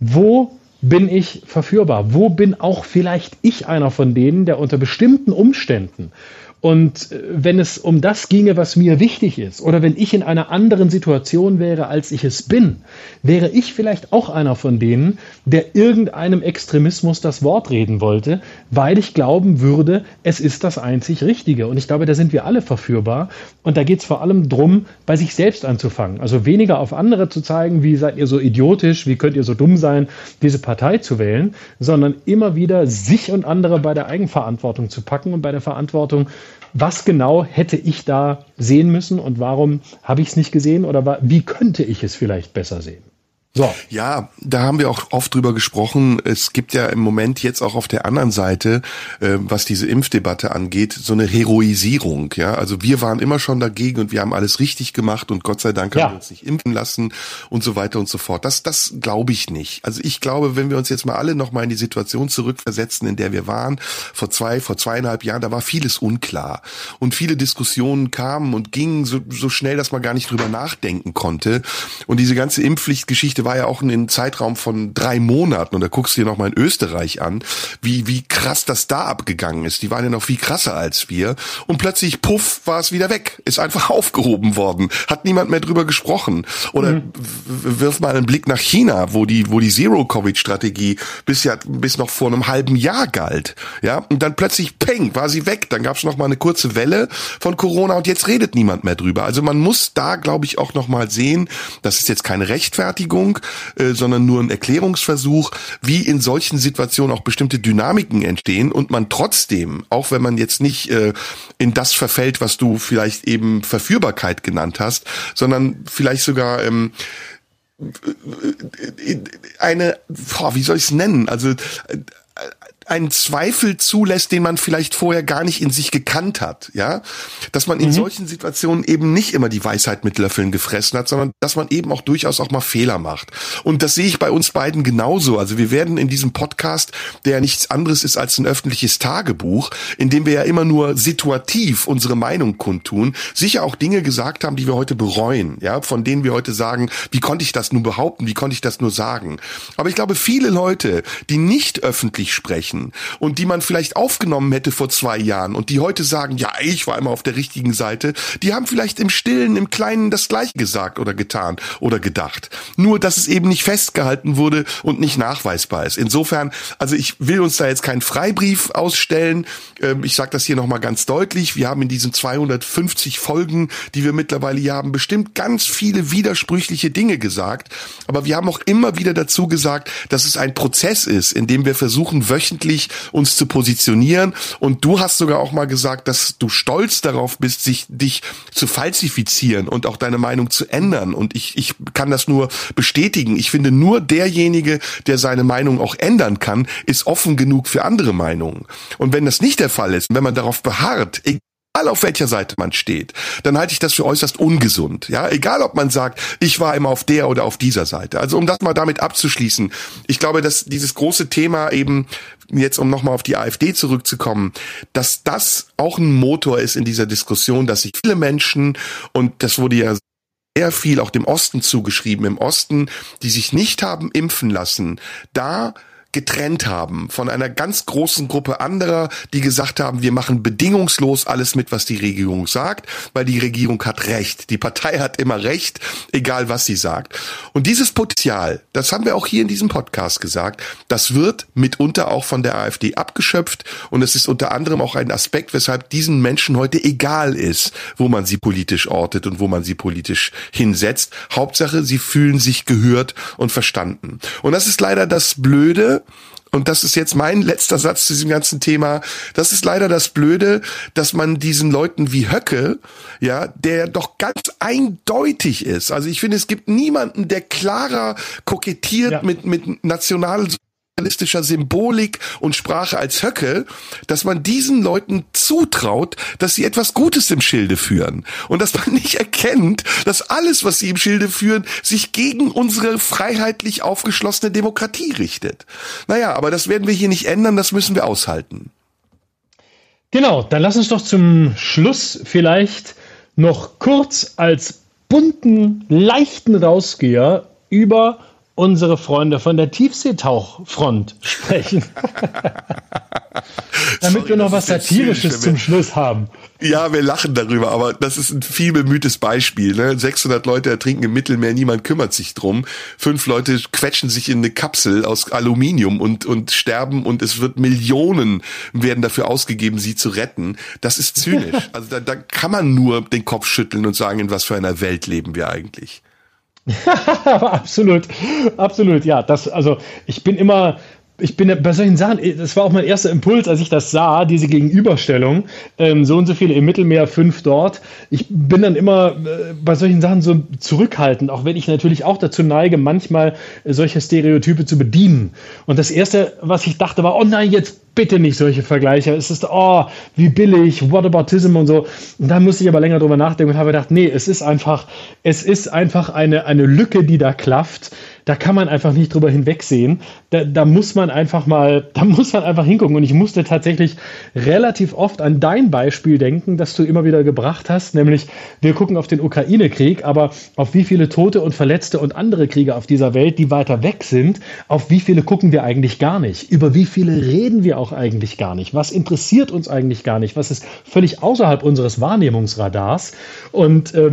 wo bin ich verführbar? Wo bin auch vielleicht ich einer von denen, der unter bestimmten Umständen und äh, wenn es um das ginge, was mir wichtig ist, oder wenn ich in einer anderen Situation wäre, als ich es bin, wäre ich vielleicht auch einer von denen, der irgendeinem Extremismus das Wort reden wollte, weil ich glauben würde, es ist das einzig Richtige. Und ich glaube, da sind wir alle verführbar. Und da geht es vor allem drum, bei sich selbst anzufangen. Also weniger auf andere zu zeigen, wie seid ihr so idiotisch, wie könnt ihr so dumm sein, diese Partei zu wählen, sondern immer wieder sich und andere bei der Eigenverantwortung zu packen und bei der Verantwortung, was genau hätte ich da sehen müssen und warum habe ich es nicht gesehen oder wie könnte ich es vielleicht besser sehen? So. Ja, da haben wir auch oft drüber gesprochen. Es gibt ja im Moment jetzt auch auf der anderen Seite, äh, was diese Impfdebatte angeht, so eine Heroisierung. Ja, also wir waren immer schon dagegen und wir haben alles richtig gemacht und Gott sei Dank haben ja. wir uns nicht impfen lassen und so weiter und so fort. Das, das glaube ich nicht. Also ich glaube, wenn wir uns jetzt mal alle noch mal in die Situation zurückversetzen, in der wir waren vor zwei, vor zweieinhalb Jahren, da war vieles unklar und viele Diskussionen kamen und gingen so, so schnell, dass man gar nicht drüber nachdenken konnte. Und diese ganze Impfpflichtgeschichte war ja auch ein Zeitraum von drei Monaten und da guckst du dir nochmal in Österreich an, wie, wie krass das da abgegangen ist. Die waren ja noch viel krasser als wir und plötzlich, puff, war es wieder weg. Ist einfach (laughs) aufgehoben worden. Hat niemand mehr drüber gesprochen. Oder mhm. wirf mal einen Blick nach China, wo die, wo die Zero-Covid-Strategie bis ja, bis noch vor einem halben Jahr galt. Ja, und dann plötzlich, peng, war sie weg. Dann gab es noch mal eine kurze Welle von Corona und jetzt redet niemand mehr drüber. Also man muss da, glaube ich, auch noch mal sehen, das ist jetzt keine Rechtfertigung, äh, sondern nur ein Erklärungsversuch, wie in solchen Situationen auch bestimmte Dynamiken entstehen und man trotzdem, auch wenn man jetzt nicht äh, in das verfällt, was du vielleicht eben Verführbarkeit genannt hast, sondern vielleicht sogar ähm, eine, boah, wie soll ich es nennen? Also einen Zweifel zulässt, den man vielleicht vorher gar nicht in sich gekannt hat, ja, dass man in mhm. solchen Situationen eben nicht immer die Weisheit mit Löffeln gefressen hat, sondern dass man eben auch durchaus auch mal Fehler macht. Und das sehe ich bei uns beiden genauso. Also wir werden in diesem Podcast, der ja nichts anderes ist als ein öffentliches Tagebuch, in dem wir ja immer nur situativ unsere Meinung kundtun, sicher auch Dinge gesagt haben, die wir heute bereuen, ja, von denen wir heute sagen, wie konnte ich das nur behaupten, wie konnte ich das nur sagen. Aber ich glaube, viele Leute, die nicht öffentlich sprechen, Sachen und die man vielleicht aufgenommen hätte vor zwei Jahren und die heute sagen, ja, ich war immer auf der richtigen Seite, die haben vielleicht im Stillen, im Kleinen das Gleiche gesagt oder getan oder gedacht. Nur, dass es eben nicht festgehalten wurde und nicht nachweisbar ist. Insofern, also ich will uns da jetzt keinen Freibrief ausstellen. Ähm, ich sage das hier nochmal ganz deutlich. Wir haben in diesen 250 Folgen, die wir mittlerweile hier haben, bestimmt ganz viele widersprüchliche Dinge gesagt. Aber wir haben auch immer wieder dazu gesagt, dass es ein Prozess ist, in dem wir versuchen, wöchentlich wirklich uns zu positionieren. Und du hast sogar auch mal gesagt, dass du stolz darauf bist, sich dich zu falsifizieren und auch deine Meinung zu ändern. Und ich, ich kann das nur bestätigen. Ich finde, nur derjenige, der seine Meinung auch ändern kann, ist offen genug für andere Meinungen. Und wenn das nicht der Fall ist, wenn man darauf beharrt, egal auf welcher Seite man steht, dann halte ich das für äußerst ungesund. Ja, egal ob man sagt, ich war immer auf der oder auf dieser Seite. Also um das mal damit abzuschließen, ich glaube, dass dieses große Thema eben jetzt um nochmal auf die AfD zurückzukommen, dass das auch ein Motor ist in dieser Diskussion, dass sich viele Menschen und das wurde ja sehr viel auch dem Osten zugeschrieben, im Osten, die sich nicht haben impfen lassen, da getrennt haben von einer ganz großen Gruppe anderer, die gesagt haben, wir machen bedingungslos alles mit, was die Regierung sagt, weil die Regierung hat Recht. Die Partei hat immer Recht, egal was sie sagt. Und dieses Potenzial, das haben wir auch hier in diesem Podcast gesagt, das wird mitunter auch von der AfD abgeschöpft und es ist unter anderem auch ein Aspekt, weshalb diesen Menschen heute egal ist, wo man sie politisch ortet und wo man sie politisch hinsetzt. Hauptsache, sie fühlen sich gehört und verstanden. Und das ist leider das Blöde, und das ist jetzt mein letzter Satz zu diesem ganzen Thema, das ist leider das Blöde, dass man diesen Leuten wie Höcke, ja, der doch ganz eindeutig ist. Also ich finde, es gibt niemanden, der klarer kokettiert ja. mit, mit national nationalistischer Symbolik und Sprache als Höcke, dass man diesen Leuten zutraut, dass sie etwas Gutes im Schilde führen und dass man nicht erkennt, dass alles, was sie im Schilde führen, sich gegen unsere freiheitlich aufgeschlossene Demokratie richtet. Naja, aber das werden wir hier nicht ändern, das müssen wir aushalten. Genau, dann lass uns doch zum Schluss vielleicht noch kurz als bunten, leichten Rausgeher über unsere Freunde von der Tiefseetauchfront sprechen. (laughs) Damit Sorry, wir noch was Satirisches zum Schluss haben. Ja, wir lachen darüber, aber das ist ein viel bemühtes Beispiel. Ne? 600 Leute ertrinken im Mittelmeer, niemand kümmert sich drum. Fünf Leute quetschen sich in eine Kapsel aus Aluminium und, und sterben und es wird Millionen werden dafür ausgegeben, sie zu retten. Das ist zynisch. (laughs) Also da, da kann man nur den Kopf schütteln und sagen, in was für einer Welt leben wir eigentlich. (laughs) absolut, absolut, ja. Das, also ich bin immer, ich bin bei solchen Sachen, das war auch mein erster Impuls, als ich das sah, diese Gegenüberstellung, ähm, so und so viele im Mittelmeer, fünf dort. Ich bin dann immer äh, bei solchen Sachen so zurückhaltend, auch wenn ich natürlich auch dazu neige, manchmal solche Stereotype zu bedienen. Und das erste, was ich dachte, war, oh nein, jetzt bitte nicht solche Vergleiche. Es ist, oh, wie billig, Whataboutism und so. Und da musste ich aber länger drüber nachdenken und habe gedacht, nee, es ist einfach, es ist einfach eine, eine Lücke, die da klafft. Da kann man einfach nicht drüber hinwegsehen. Da, da muss man einfach mal, (laughs) da muss man einfach hingucken. Und ich musste tatsächlich relativ oft an dein Beispiel denken, das du immer wieder gebracht hast, nämlich wir gucken auf den Ukraine-Krieg, aber auf wie viele Tote und Verletzte und andere Kriege auf dieser Welt, die weiter weg sind, auf wie viele gucken wir eigentlich gar nicht? Über wie viele reden wir auch eigentlich gar nicht? Was interessiert uns eigentlich gar nicht? Was ist völlig außerhalb unseres Wahrnehmungsradars? Und äh,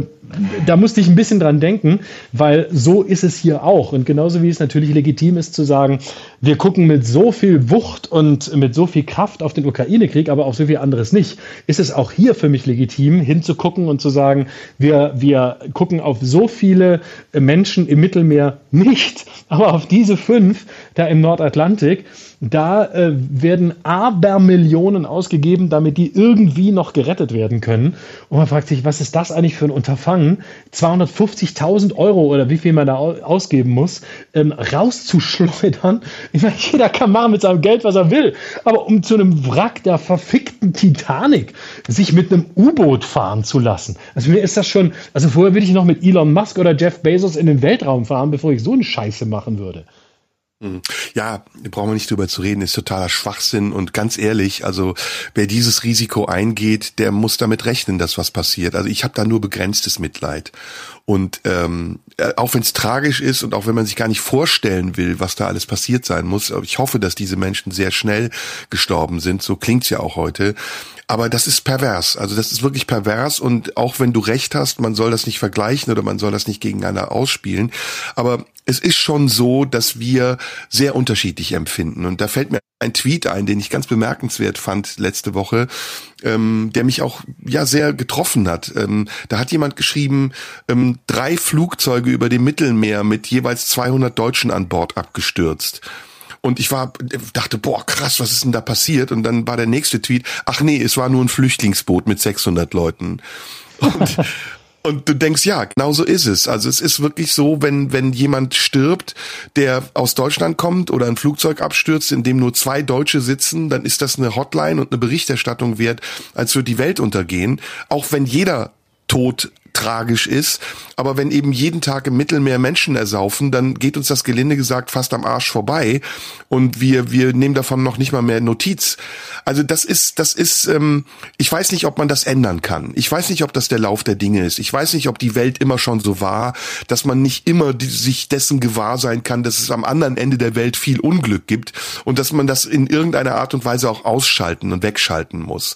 da musste ich ein bisschen dran denken, weil so ist es hier auch. Und genauso wie es natürlich legitim ist zu sagen, wir gucken mit so viel Wucht und mit so viel Kraft auf den Ukraine-Krieg, aber auf so viel anderes nicht, ist es auch hier für mich legitim, hinzugucken und zu sagen, wir, wir gucken auf so viele Menschen im Mittelmeer nicht, (laughs) aber auf diese fünf da im Nordatlantik da äh, werden Abermillionen ausgegeben, damit die irgendwie noch gerettet werden können. Und man fragt sich, was ist das eigentlich für ein Unterfangen? 250.000 Euro oder wie viel man da ausgeben muss, ähm, rauszuschleudern. Ich meine, jeder kann machen mit seinem Geld, was er will. Aber um zu einem Wrack der verfickten Titanic sich mit einem U-Boot fahren zu lassen. Also mir ist das schon, also vorher würde ich noch mit Elon Musk oder Jeff Bezos in den Weltraum fahren, bevor ich so eine Scheiße machen würde. Mhm. Ja, brauchen wir nicht drüber zu reden, ist totaler Schwachsinn und ganz ehrlich, also wer dieses Risiko eingeht, der muss damit rechnen, dass was passiert. Also ich habe da nur begrenztes Mitleid. Und ähm, äh, auch wenn es tragisch ist und auch wenn man sich gar nicht vorstellen will, was da alles passiert sein muss, ich hoffe, dass diese Menschen sehr schnell gestorben sind, so klingt's ja auch heute. Aber das ist pervers. Also das ist wirklich pervers und auch wenn du recht hast, man soll das nicht vergleichen oder man soll das nicht gegeneinander ausspielen. Aber es ist schon so, dass wir sehr unterschiedlich empfinden. Und da fällt mir ein Tweet ein, den ich ganz bemerkenswert fand letzte Woche, ähm, der mich auch ja sehr getroffen hat. Ähm, da hat jemand geschrieben, ähm, drei Flugzeuge über dem Mittelmeer mit jeweils 200 Deutschen an Bord abgestürzt. Und ich war, dachte, boah, krass, was ist denn da passiert? Und dann war der nächste Tweet, ach nee, es war nur ein Flüchtlingsboot mit 600 Leuten. Und (laughs) Und du denkst, ja, genau so ist es. Also es ist wirklich so, wenn, wenn jemand stirbt, der aus Deutschland kommt oder ein Flugzeug abstürzt, in dem nur zwei Deutsche sitzen, dann ist das eine Hotline und eine Berichterstattung wert, als würde die Welt untergehen. Auch wenn jeder Tod tragisch ist. Aber wenn eben jeden Tag im Mittelmeer Menschen ersaufen, dann geht uns das gelinde gesagt fast am Arsch vorbei und wir wir nehmen davon noch nicht mal mehr Notiz. Also das ist das ist ähm, ich weiß nicht, ob man das ändern kann. Ich weiß nicht, ob das der Lauf der Dinge ist. Ich weiß nicht, ob die Welt immer schon so war, dass man nicht immer die, sich dessen gewahr sein kann, dass es am anderen Ende der Welt viel Unglück gibt und dass man das in irgendeiner Art und Weise auch ausschalten und wegschalten muss.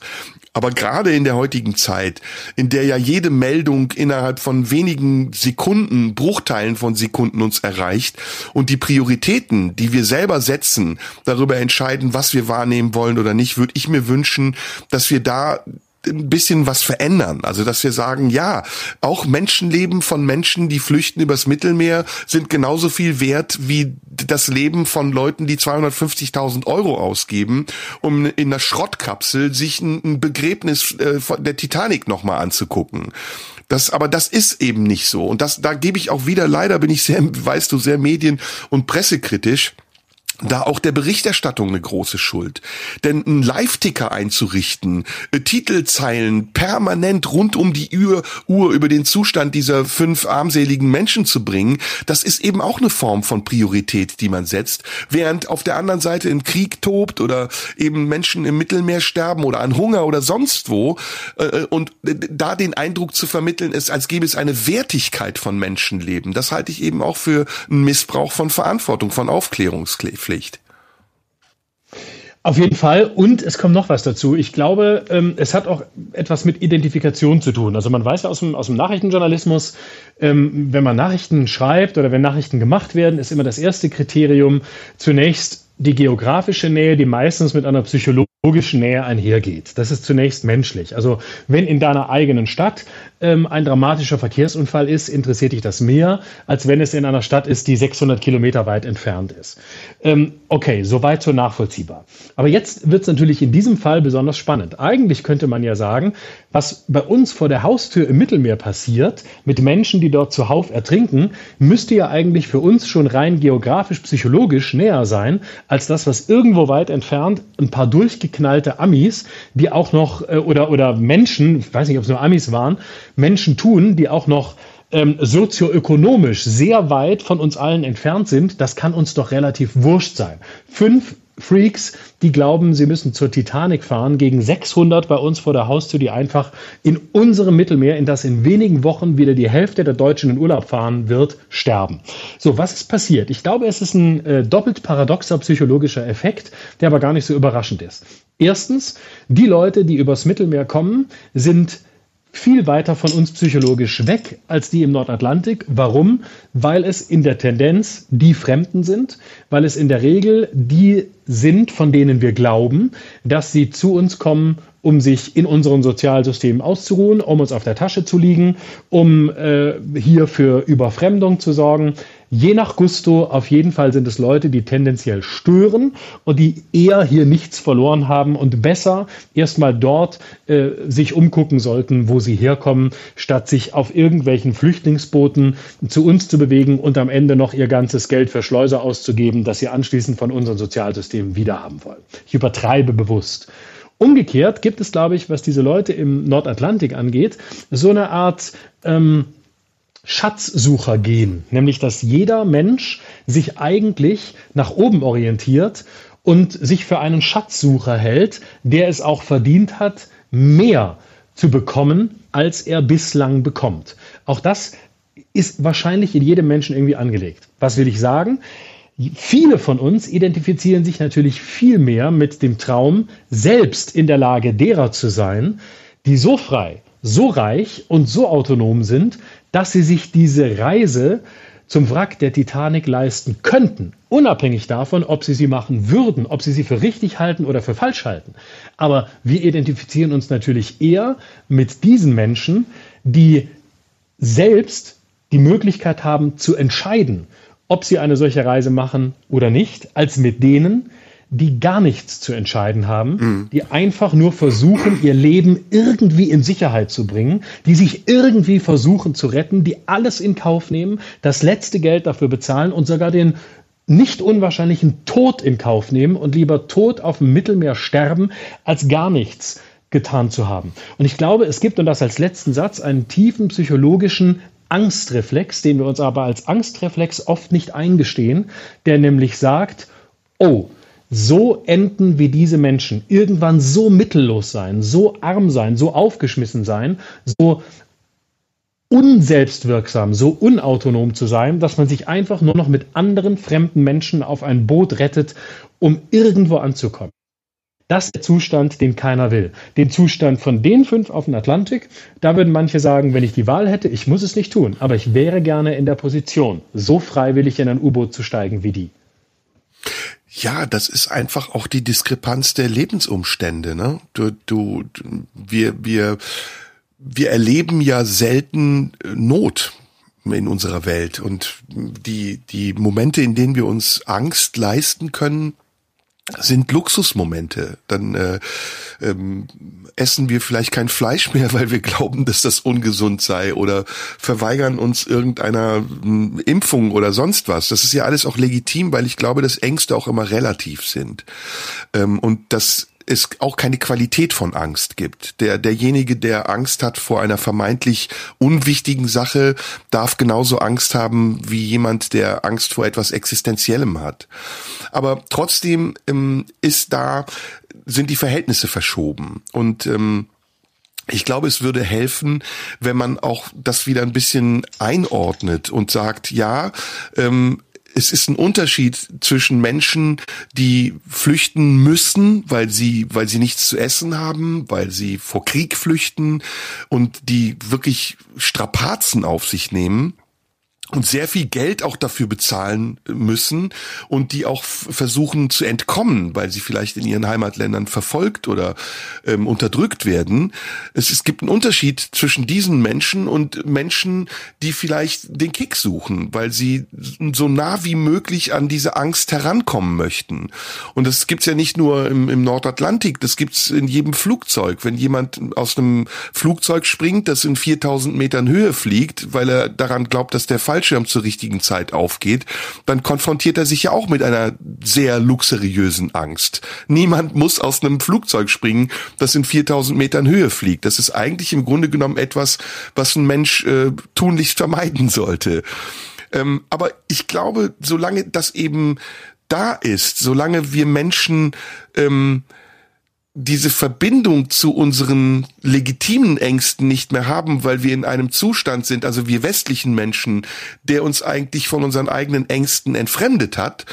Aber gerade in der heutigen Zeit, in der ja jede Meldung innerhalb von wenigen Sekunden, Bruchteilen von Sekunden uns erreicht und die Prioritäten, die wir selber setzen, darüber entscheiden, was wir wahrnehmen wollen oder nicht, würde ich mir wünschen, dass wir da ein bisschen was verändern. Also, dass wir sagen, ja, auch Menschenleben von Menschen, die flüchten übers Mittelmeer, sind genauso viel wert wie das Leben von Leuten, die 250.000 Euro ausgeben, um in einer Schrottkapsel sich ein, Begräbnis äh, der Titanic nochmal anzugucken. Das, aber das ist eben nicht so. Und das, da gebe ich auch wieder, leider bin ich sehr, weißt du, sehr medien- und pressekritisch da auch der Berichterstattung eine große Schuld. Denn ein Live-Ticker einzurichten, äh, Titelzeilen permanent rund um die Uhr, Uhr über den Zustand dieser fünf armseligen Menschen zu bringen, das ist eben auch eine Form von Priorität, die man setzt. Während auf der anderen Seite ein Krieg tobt oder eben Menschen im Mittelmeer sterben oder an Hunger oder sonst wo äh, äh und da den Eindruck zu vermitteln ist, als gäbe es eine Wertigkeit von Menschenleben. Das halte ich eben auch für einen Missbrauch von Verantwortung, von Aufklärungspflicht. Pflicht. Auf jeden Fall. Und es kommt noch was dazu. Ich glaube, ähm, es hat auch etwas mit Identifikation zu tun. Also man weiß ja aus dem, aus dem Nachrichtenjournalismus, ähm, wenn man Nachrichten schreibt oder wenn Nachrichten gemacht werden, ist immer das erste Kriterium zunächst die geografische Nähe, die meistens mit einer psychologischen Nähe einhergeht. Das ist zunächst menschlich. Also wenn in deiner eigenen Stadt ähm, ein dramatischer Verkehrsunfall ist, interessiert dich das mehr, als wenn es in einer Stadt ist, die 600 Kilometer weit entfernt ist. Ähm, okay, soweit so nachvollziehbar. Aber jetzt wird es natürlich in diesem Fall besonders spannend. Eigentlich könnte man ja sagen, was bei uns vor der Haustür im Mittelmeer passiert, mit Menschen, die dort zuhauf ertrinken, müsste ja eigentlich für uns schon rein geografisch, psychologisch näher sein, als das, was irgendwo weit entfernt ein paar durchgeknallte Amis, die auch noch, äh, oder, oder Menschen, ich weiß nicht, ob es nur Amis waren, Menschen tun, die auch noch ähm, sozioökonomisch sehr weit von uns allen entfernt sind, das kann uns doch relativ wurscht sein. Fünf Freaks, die glauben, sie müssen zur Titanic fahren, gegen 600 bei uns vor der Haustür, die einfach in unserem Mittelmeer, in das in wenigen Wochen wieder die Hälfte der Deutschen in Urlaub fahren wird, sterben. So, was ist passiert? Ich glaube, es ist ein äh, doppelt paradoxer psychologischer Effekt, der aber gar nicht so überraschend ist. Erstens, die Leute, die übers Mittelmeer kommen, sind viel weiter von uns psychologisch weg als die im Nordatlantik. Warum? Weil es in der Tendenz die Fremden sind, weil es in der Regel die sind, von denen wir glauben, dass sie zu uns kommen, um sich in unseren Sozialsystemen auszuruhen, um uns auf der Tasche zu liegen, um äh, hier für Überfremdung zu sorgen. Je nach Gusto, auf jeden Fall sind es Leute, die tendenziell stören und die eher hier nichts verloren haben und besser erstmal dort äh, sich umgucken sollten, wo sie herkommen, statt sich auf irgendwelchen Flüchtlingsbooten zu uns zu bewegen und am Ende noch ihr ganzes Geld für Schleuser auszugeben, das sie anschließend von unseren Sozialsystemen wiederhaben wollen. Ich übertreibe bewusst. Umgekehrt gibt es, glaube ich, was diese Leute im Nordatlantik angeht, so eine Art ähm, Schatzsucher gehen, nämlich dass jeder Mensch sich eigentlich nach oben orientiert und sich für einen Schatzsucher hält, der es auch verdient hat, mehr zu bekommen, als er bislang bekommt. Auch das ist wahrscheinlich in jedem Menschen irgendwie angelegt. Was will ich sagen? Viele von uns identifizieren sich natürlich viel mehr mit dem Traum, selbst in der Lage derer zu sein, die so frei, so reich und so autonom sind, dass sie sich diese Reise zum Wrack der Titanic leisten könnten, unabhängig davon, ob sie sie machen würden, ob sie sie für richtig halten oder für falsch halten. Aber wir identifizieren uns natürlich eher mit diesen Menschen, die selbst die Möglichkeit haben zu entscheiden, ob sie eine solche Reise machen oder nicht, als mit denen, die gar nichts zu entscheiden haben, mhm. die einfach nur versuchen, ihr Leben irgendwie in Sicherheit zu bringen, die sich irgendwie versuchen zu retten, die alles in Kauf nehmen, das letzte Geld dafür bezahlen und sogar den nicht unwahrscheinlichen Tod in Kauf nehmen und lieber tot auf dem Mittelmeer sterben, als gar nichts getan zu haben. Und ich glaube, es gibt, und das als letzten Satz, einen tiefen psychologischen Angstreflex, den wir uns aber als Angstreflex oft nicht eingestehen, der nämlich sagt, oh, so enden wie diese Menschen irgendwann so mittellos sein, so arm sein, so aufgeschmissen sein, so unselbstwirksam, so unautonom zu sein, dass man sich einfach nur noch mit anderen fremden Menschen auf ein Boot rettet, um irgendwo anzukommen. Das ist der Zustand, den keiner will. Den Zustand von den fünf auf dem Atlantik, da würden manche sagen, wenn ich die Wahl hätte, ich muss es nicht tun, aber ich wäre gerne in der Position, so freiwillig in ein U-Boot zu steigen wie die. Ja, das ist einfach auch die Diskrepanz der Lebensumstände. Ne? Du, du, wir, wir, wir erleben ja selten Not in unserer Welt und die, die Momente, in denen wir uns Angst leisten können, sind Luxusmomente. Dann äh, ähm, essen wir vielleicht kein Fleisch mehr, (laughs) weil wir glauben, dass das ungesund sei oder verweigern uns irgendeiner äh, Impfung oder sonst was. Das ist ja alles auch legitim, weil ich glaube, dass Ängste auch immer relativ sind. Ähm, und das es auch keine Qualität von Angst gibt. Der, derjenige, der Angst hat vor einer vermeintlich unwichtigen Sache, darf genauso Angst haben wie jemand, der Angst vor etwas Existenziellem hat. Aber trotzdem ähm, ist da, sind die Verhältnisse verschoben und ähm, ich glaube, es würde helfen, wenn man auch das wieder ein bisschen einordnet und sagt, ja, ähm, es ist ein Unterschied zwischen Menschen, die flüchten müssen, weil sie, weil sie nichts zu essen haben, weil sie vor Krieg flüchten und die wirklich Strapazen auf sich nehmen und sehr viel Geld auch dafür bezahlen müssen und die auch versuchen zu entkommen, weil sie vielleicht in ihren Heimatländern verfolgt oder ähm, unterdrückt werden. Es, es gibt einen Unterschied zwischen diesen Menschen und Menschen, die vielleicht den Kick suchen, weil sie so nah wie möglich an diese Angst herankommen möchten. Und das gibt's ja nicht nur im, im Nordatlantik, das gibt's in jedem Flugzeug. Wenn jemand aus einem Flugzeug springt, das in 4000 Metern Höhe fliegt, weil er daran glaubt, dass der Fall Fallschirm zur richtigen Zeit aufgeht, dann konfrontiert er sich ja auch mit einer sehr luxuriösen Angst. Niemand muss aus einem Flugzeug springen, das in 4000 Metern Höhe fliegt. Das ist eigentlich im Grunde genommen etwas, was ein Mensch äh, tunlichst vermeiden sollte. Ähm, aber ich glaube, solange das eben da ist, solange wir Menschen ähm, diese Verbindung zu unseren legitimen Ängsten nicht mehr haben, weil wir in einem Zustand sind, also wir westlichen Menschen, der uns eigentlich von unseren eigenen Ängsten entfremdet hat,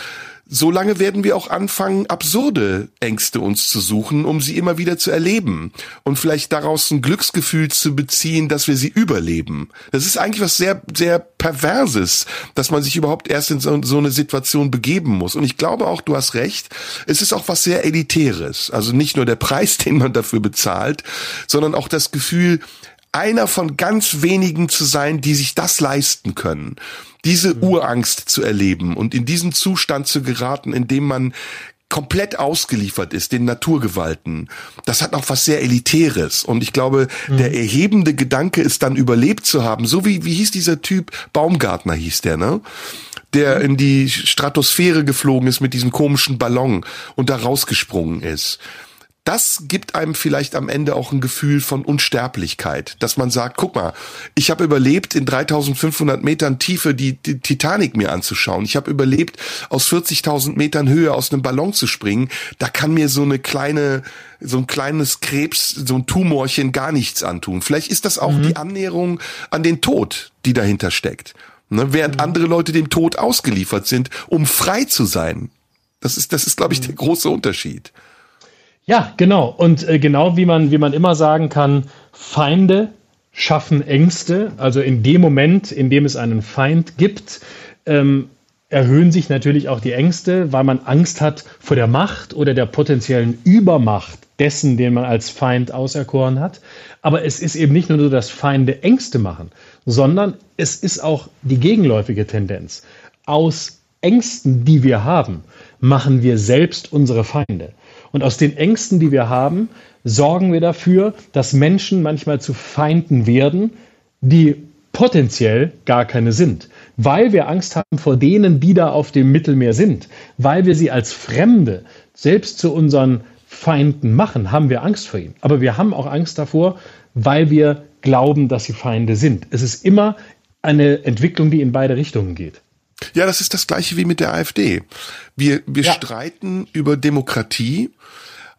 solange werden wir auch anfangen, absurde Ängste uns zu suchen, um sie immer wieder zu erleben und vielleicht daraus ein Glücksgefühl zu beziehen, dass wir sie überleben. Das ist eigentlich was sehr, sehr Perverses, dass man sich überhaupt erst in so, so eine Situation begeben muss. Und ich glaube auch, du hast recht, es ist auch was sehr Elitäres. Also nicht nur der Preis, (laughs) den man dafür bezahlt, sondern auch das Gefühl, einer von ganz wenigen zu sein, die sich das leisten können diese mhm. Urangst zu erleben und in diesen Zustand zu geraten, in dem man komplett ausgeliefert ist den Naturgewalten. Das hat noch was sehr Elitäres. Und ich glaube, mhm. der erhebende Gedanke ist dann überlebt zu haben. So wie, wie hieß dieser Typ? Baumgartner hieß der, ne? Der mhm. in die Stratosphäre geflogen ist mit diesem komischen Ballon und da rausgesprungen ist das gibt einem vielleicht am Ende auch ein Gefühl von Unsterblichkeit, dass man sagt, guck mal, ich habe überlebt, in 3500 Metern Tiefe die, die Titanic mir anzuschauen. Ich habe überlebt, aus 40.000 Metern Höhe aus einem Ballon zu springen. Da kann mir so eine kleine, so ein kleines Krebs, so ein Tumorchen gar nichts antun. Vielleicht ist das auch mhm. die Annäherung an den Tod, die dahinter steckt. Ne? Während mhm. andere Leute dem Tod ausgeliefert sind, um frei zu sein. Das ist, das ist, glaube ich, der große Unterschied. Ja, genau. Und äh, genau wie man, wie man immer sagen kann, Feinde schaffen Ängste. Also in dem Moment, in dem es einen Feind gibt, ähm, erhöhen sich natürlich auch die Ängste, weil man Angst hat vor der Macht oder der potenziellen Übermacht dessen, den man als Feind auserkoren hat. Aber es ist eben nicht nur so, dass Feinde Ängste machen, sondern es ist auch die gegenläufige Tendenz. Aus Ängsten, die wir haben, machen wir selbst unsere Feinde. Und aus den Ängsten, die wir haben, sorgen wir dafür, dass Menschen manchmal zu Feinden werden, die potenziell gar keine sind, weil wir Angst haben vor denen, die da auf dem Mittelmeer sind, weil wir sie als Fremde selbst zu unseren Feinden machen, haben wir Angst vor ihnen. Aber wir haben auch Angst davor, weil wir glauben, dass sie Feinde sind. Es ist immer eine Entwicklung, die in beide Richtungen geht. Ja, das ist das gleiche wie mit der AfD. Wir, wir ja. streiten über Demokratie,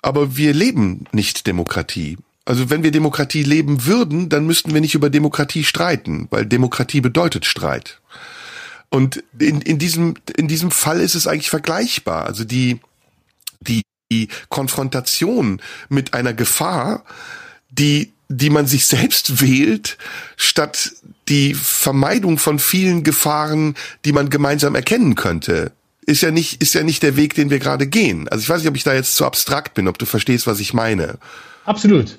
aber wir leben nicht Demokratie. Also wenn wir Demokratie leben würden, dann müssten wir nicht über Demokratie streiten, weil Demokratie bedeutet Streit. Und in, in, diesem, in diesem Fall ist es eigentlich vergleichbar. Also die, die, die Konfrontation mit einer Gefahr, die, die man sich selbst wählt, statt die Vermeidung von vielen Gefahren, die man gemeinsam erkennen könnte, ist ja nicht, ist ja nicht der Weg, den wir gerade gehen. Also ich weiß nicht, ob ich da jetzt zu abstrakt bin, ob du verstehst, was ich meine. Absolut.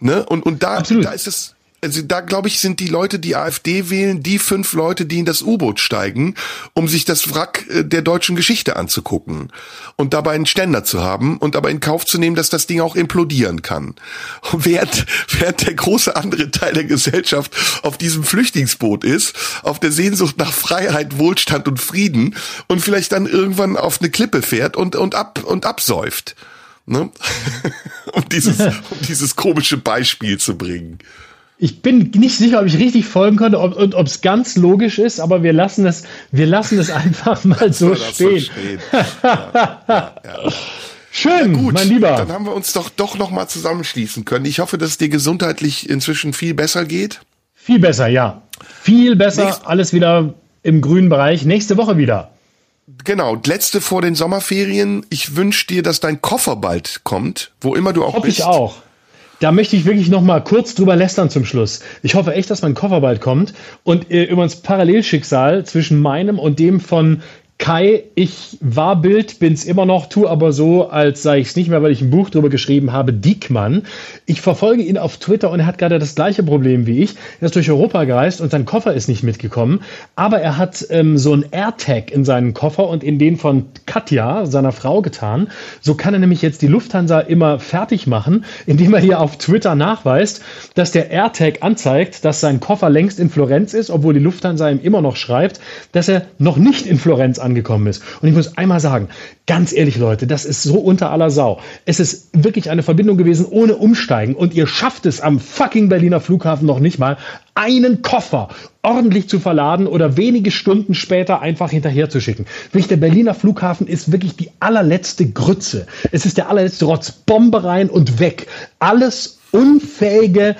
Ne? Und, und da, Absolut. da ist es, also da glaube ich, sind die Leute, die AfD wählen, die fünf Leute, die in das U-Boot steigen, um sich das Wrack äh, der deutschen Geschichte anzugucken und dabei einen Ständer zu haben und aber in Kauf zu nehmen, dass das Ding auch implodieren kann. Während, während (laughs) der große andere Teil der Gesellschaft auf diesem Flüchtlingsboot ist, auf der Sehnsucht nach Freiheit, Wohlstand und Frieden und vielleicht dann irgendwann auf eine Klippe fährt und, und ab, und absäuft. Ne? (laughs) um dieses, (laughs) um dieses komische Beispiel zu bringen. Ich bin nicht sicher, ob ich richtig folgen konnte ob, und ob es ganz logisch ist, aber wir lassen es, wir lassen es (laughs) einfach mal so stehen. So stehen. (laughs) Ja, ja, ja. Schön, gut, mein Lieber. Dann haben wir uns doch doch noch mal zusammenschließen können. Ich hoffe, dass es dir gesundheitlich inzwischen viel besser geht. Viel besser, ja. Viel besser. Nächst alles wieder im grünen Bereich. Nächste Woche wieder. Genau, letzte vor den Sommerferien. Ich wünsche dir, dass dein Koffer bald kommt, wo immer du auch Hoff bist. Ich auch. Da möchte ich wirklich noch mal kurz drüber lästern zum Schluss. Ich hoffe echt, dass mein Koffer bald kommt und äh, übrigens Parallelschicksal zwischen meinem und dem von Kai, ich war Bild, bin's immer noch, tu aber so, als sei ich's nicht mehr, weil ich ein Buch drüber geschrieben habe, Diekmann. Ich verfolge ihn auf Twitter und er hat gerade das gleiche Problem wie ich. Er ist durch Europa gereist und sein Koffer ist nicht mitgekommen, aber er hat ähm, so ein AirTag in seinen Koffer und in den von Katja, seiner Frau, getan. So kann er nämlich jetzt die Lufthansa immer fertig machen, indem er hier auf Twitter nachweist, dass der AirTag anzeigt, dass sein Koffer längst in Florenz ist, obwohl die Lufthansa ihm immer noch schreibt, dass er noch nicht in Florenz angekommen angekommen ist. Und ich muss einmal sagen, ganz ehrlich Leute, das ist so unter aller Sau. Es ist wirklich eine Verbindung gewesen ohne Umsteigen und ihr schafft es am fucking Berliner Flughafen noch nicht mal, einen Koffer ordentlich zu verladen oder wenige Stunden später einfach hinterher zu schicken. Wirklich, der Berliner Flughafen ist wirklich die allerletzte Grütze. Es ist der allerletzte Rotz. Bombe rein und weg. Alles unfähige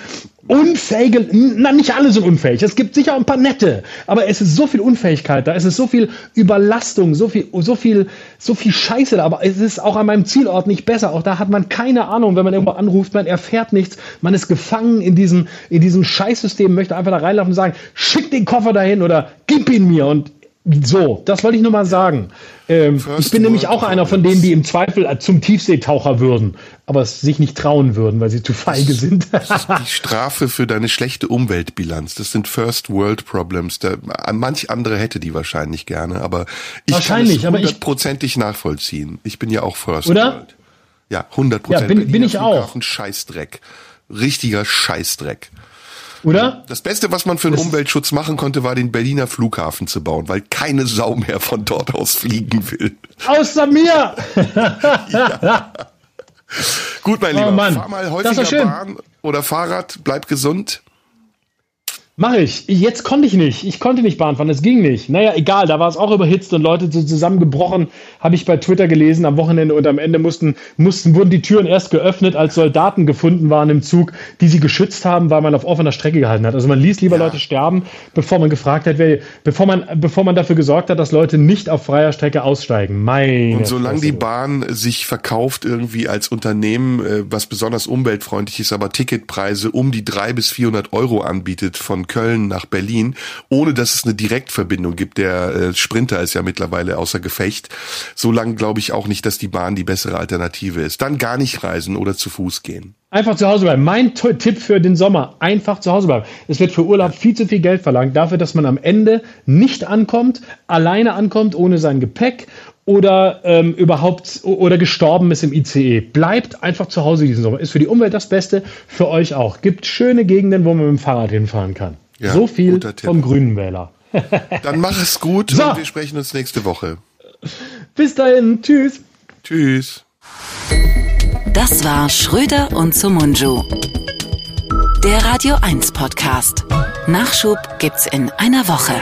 unfähige, na nicht alle sind unfähig, es gibt sicher ein paar nette, aber es ist so viel Unfähigkeit da, es ist so viel Überlastung, so viel, so viel, so viel Scheiße da, aber es ist auch an meinem Zielort nicht besser, auch da hat man keine Ahnung, wenn man irgendwo anruft, man erfährt nichts, man ist gefangen in diesem, in diesem Scheißsystem, möchte einfach da reinlaufen und sagen, schick den Koffer dahin oder gib ihn mir. Und so, das wollte ich nur mal sagen. Ähm, ich bin nämlich auch einer von denen, die im Zweifel zum Tiefseetaucher würden, aber es sich nicht trauen würden, weil sie zu feige sind. die Strafe für deine schlechte Umweltbilanz. Das sind First World Problems. Da, manch andere hätte die wahrscheinlich gerne, aber ich wahrscheinlich, kann es hundertprozentig nachvollziehen. Ich bin ja auch First Oder? World. Ja, hundert Ja, bin, bin ich auch. Scheißdreck. Richtiger Scheißdreck. Oder? Das Beste, was man für den das Umweltschutz machen konnte, war den Berliner Flughafen zu bauen, weil keine Sau mehr von dort aus fliegen will. Außer mir! (laughs) ja. Gut, mein oh, Lieber, Mann. fahr mal häufiger Bahn oder Fahrrad, bleib gesund. Mach ich. Jetzt konnte ich nicht. Ich konnte nicht Bahn fahren. Es ging nicht. Naja, egal. Da war es auch überhitzt und Leute so zusammengebrochen. Habe ich bei Twitter gelesen am Wochenende und am Ende mussten, mussten, wurden die Türen erst geöffnet, als Soldaten gefunden waren im Zug, die sie geschützt haben, weil man auf offener Strecke gehalten hat. Also man ließ lieber ja. Leute sterben, bevor man gefragt hat, wer, bevor man, bevor man dafür gesorgt hat, dass Leute nicht auf freier Strecke aussteigen. Meine und solange die Bahn sich verkauft irgendwie als Unternehmen, äh, was besonders umweltfreundlich ist, aber Ticketpreise um die drei bis vierhundert Euro anbietet von Köln nach Berlin, ohne dass es eine Direktverbindung gibt. Der äh, Sprinter ist ja mittlerweile außer Gefecht. So lange glaube ich auch nicht, dass die Bahn die bessere Alternative ist. Dann gar nicht reisen oder zu Fuß gehen. Einfach zu Hause bleiben. Mein Tipp für den Sommer, einfach zu Hause bleiben. Es wird für Urlaub viel zu viel Geld verlangt, dafür, dass man am Ende nicht ankommt, alleine ankommt, ohne sein Gepäck oder ähm, überhaupt oder gestorben ist im ICE. Bleibt einfach zu Hause diesen Sommer. Ist für die Umwelt das Beste, für euch auch. Gibt schöne Gegenden, wo man mit dem Fahrrad hinfahren kann. Ja, so viel vom Grünen Wähler. (laughs) Dann mach es gut so. und wir sprechen uns nächste Woche. Bis dahin. Tschüss. Tschüss. Das war Schröder und Sumunju. Der Radio 1 Podcast. Nachschub gibt's in einer Woche.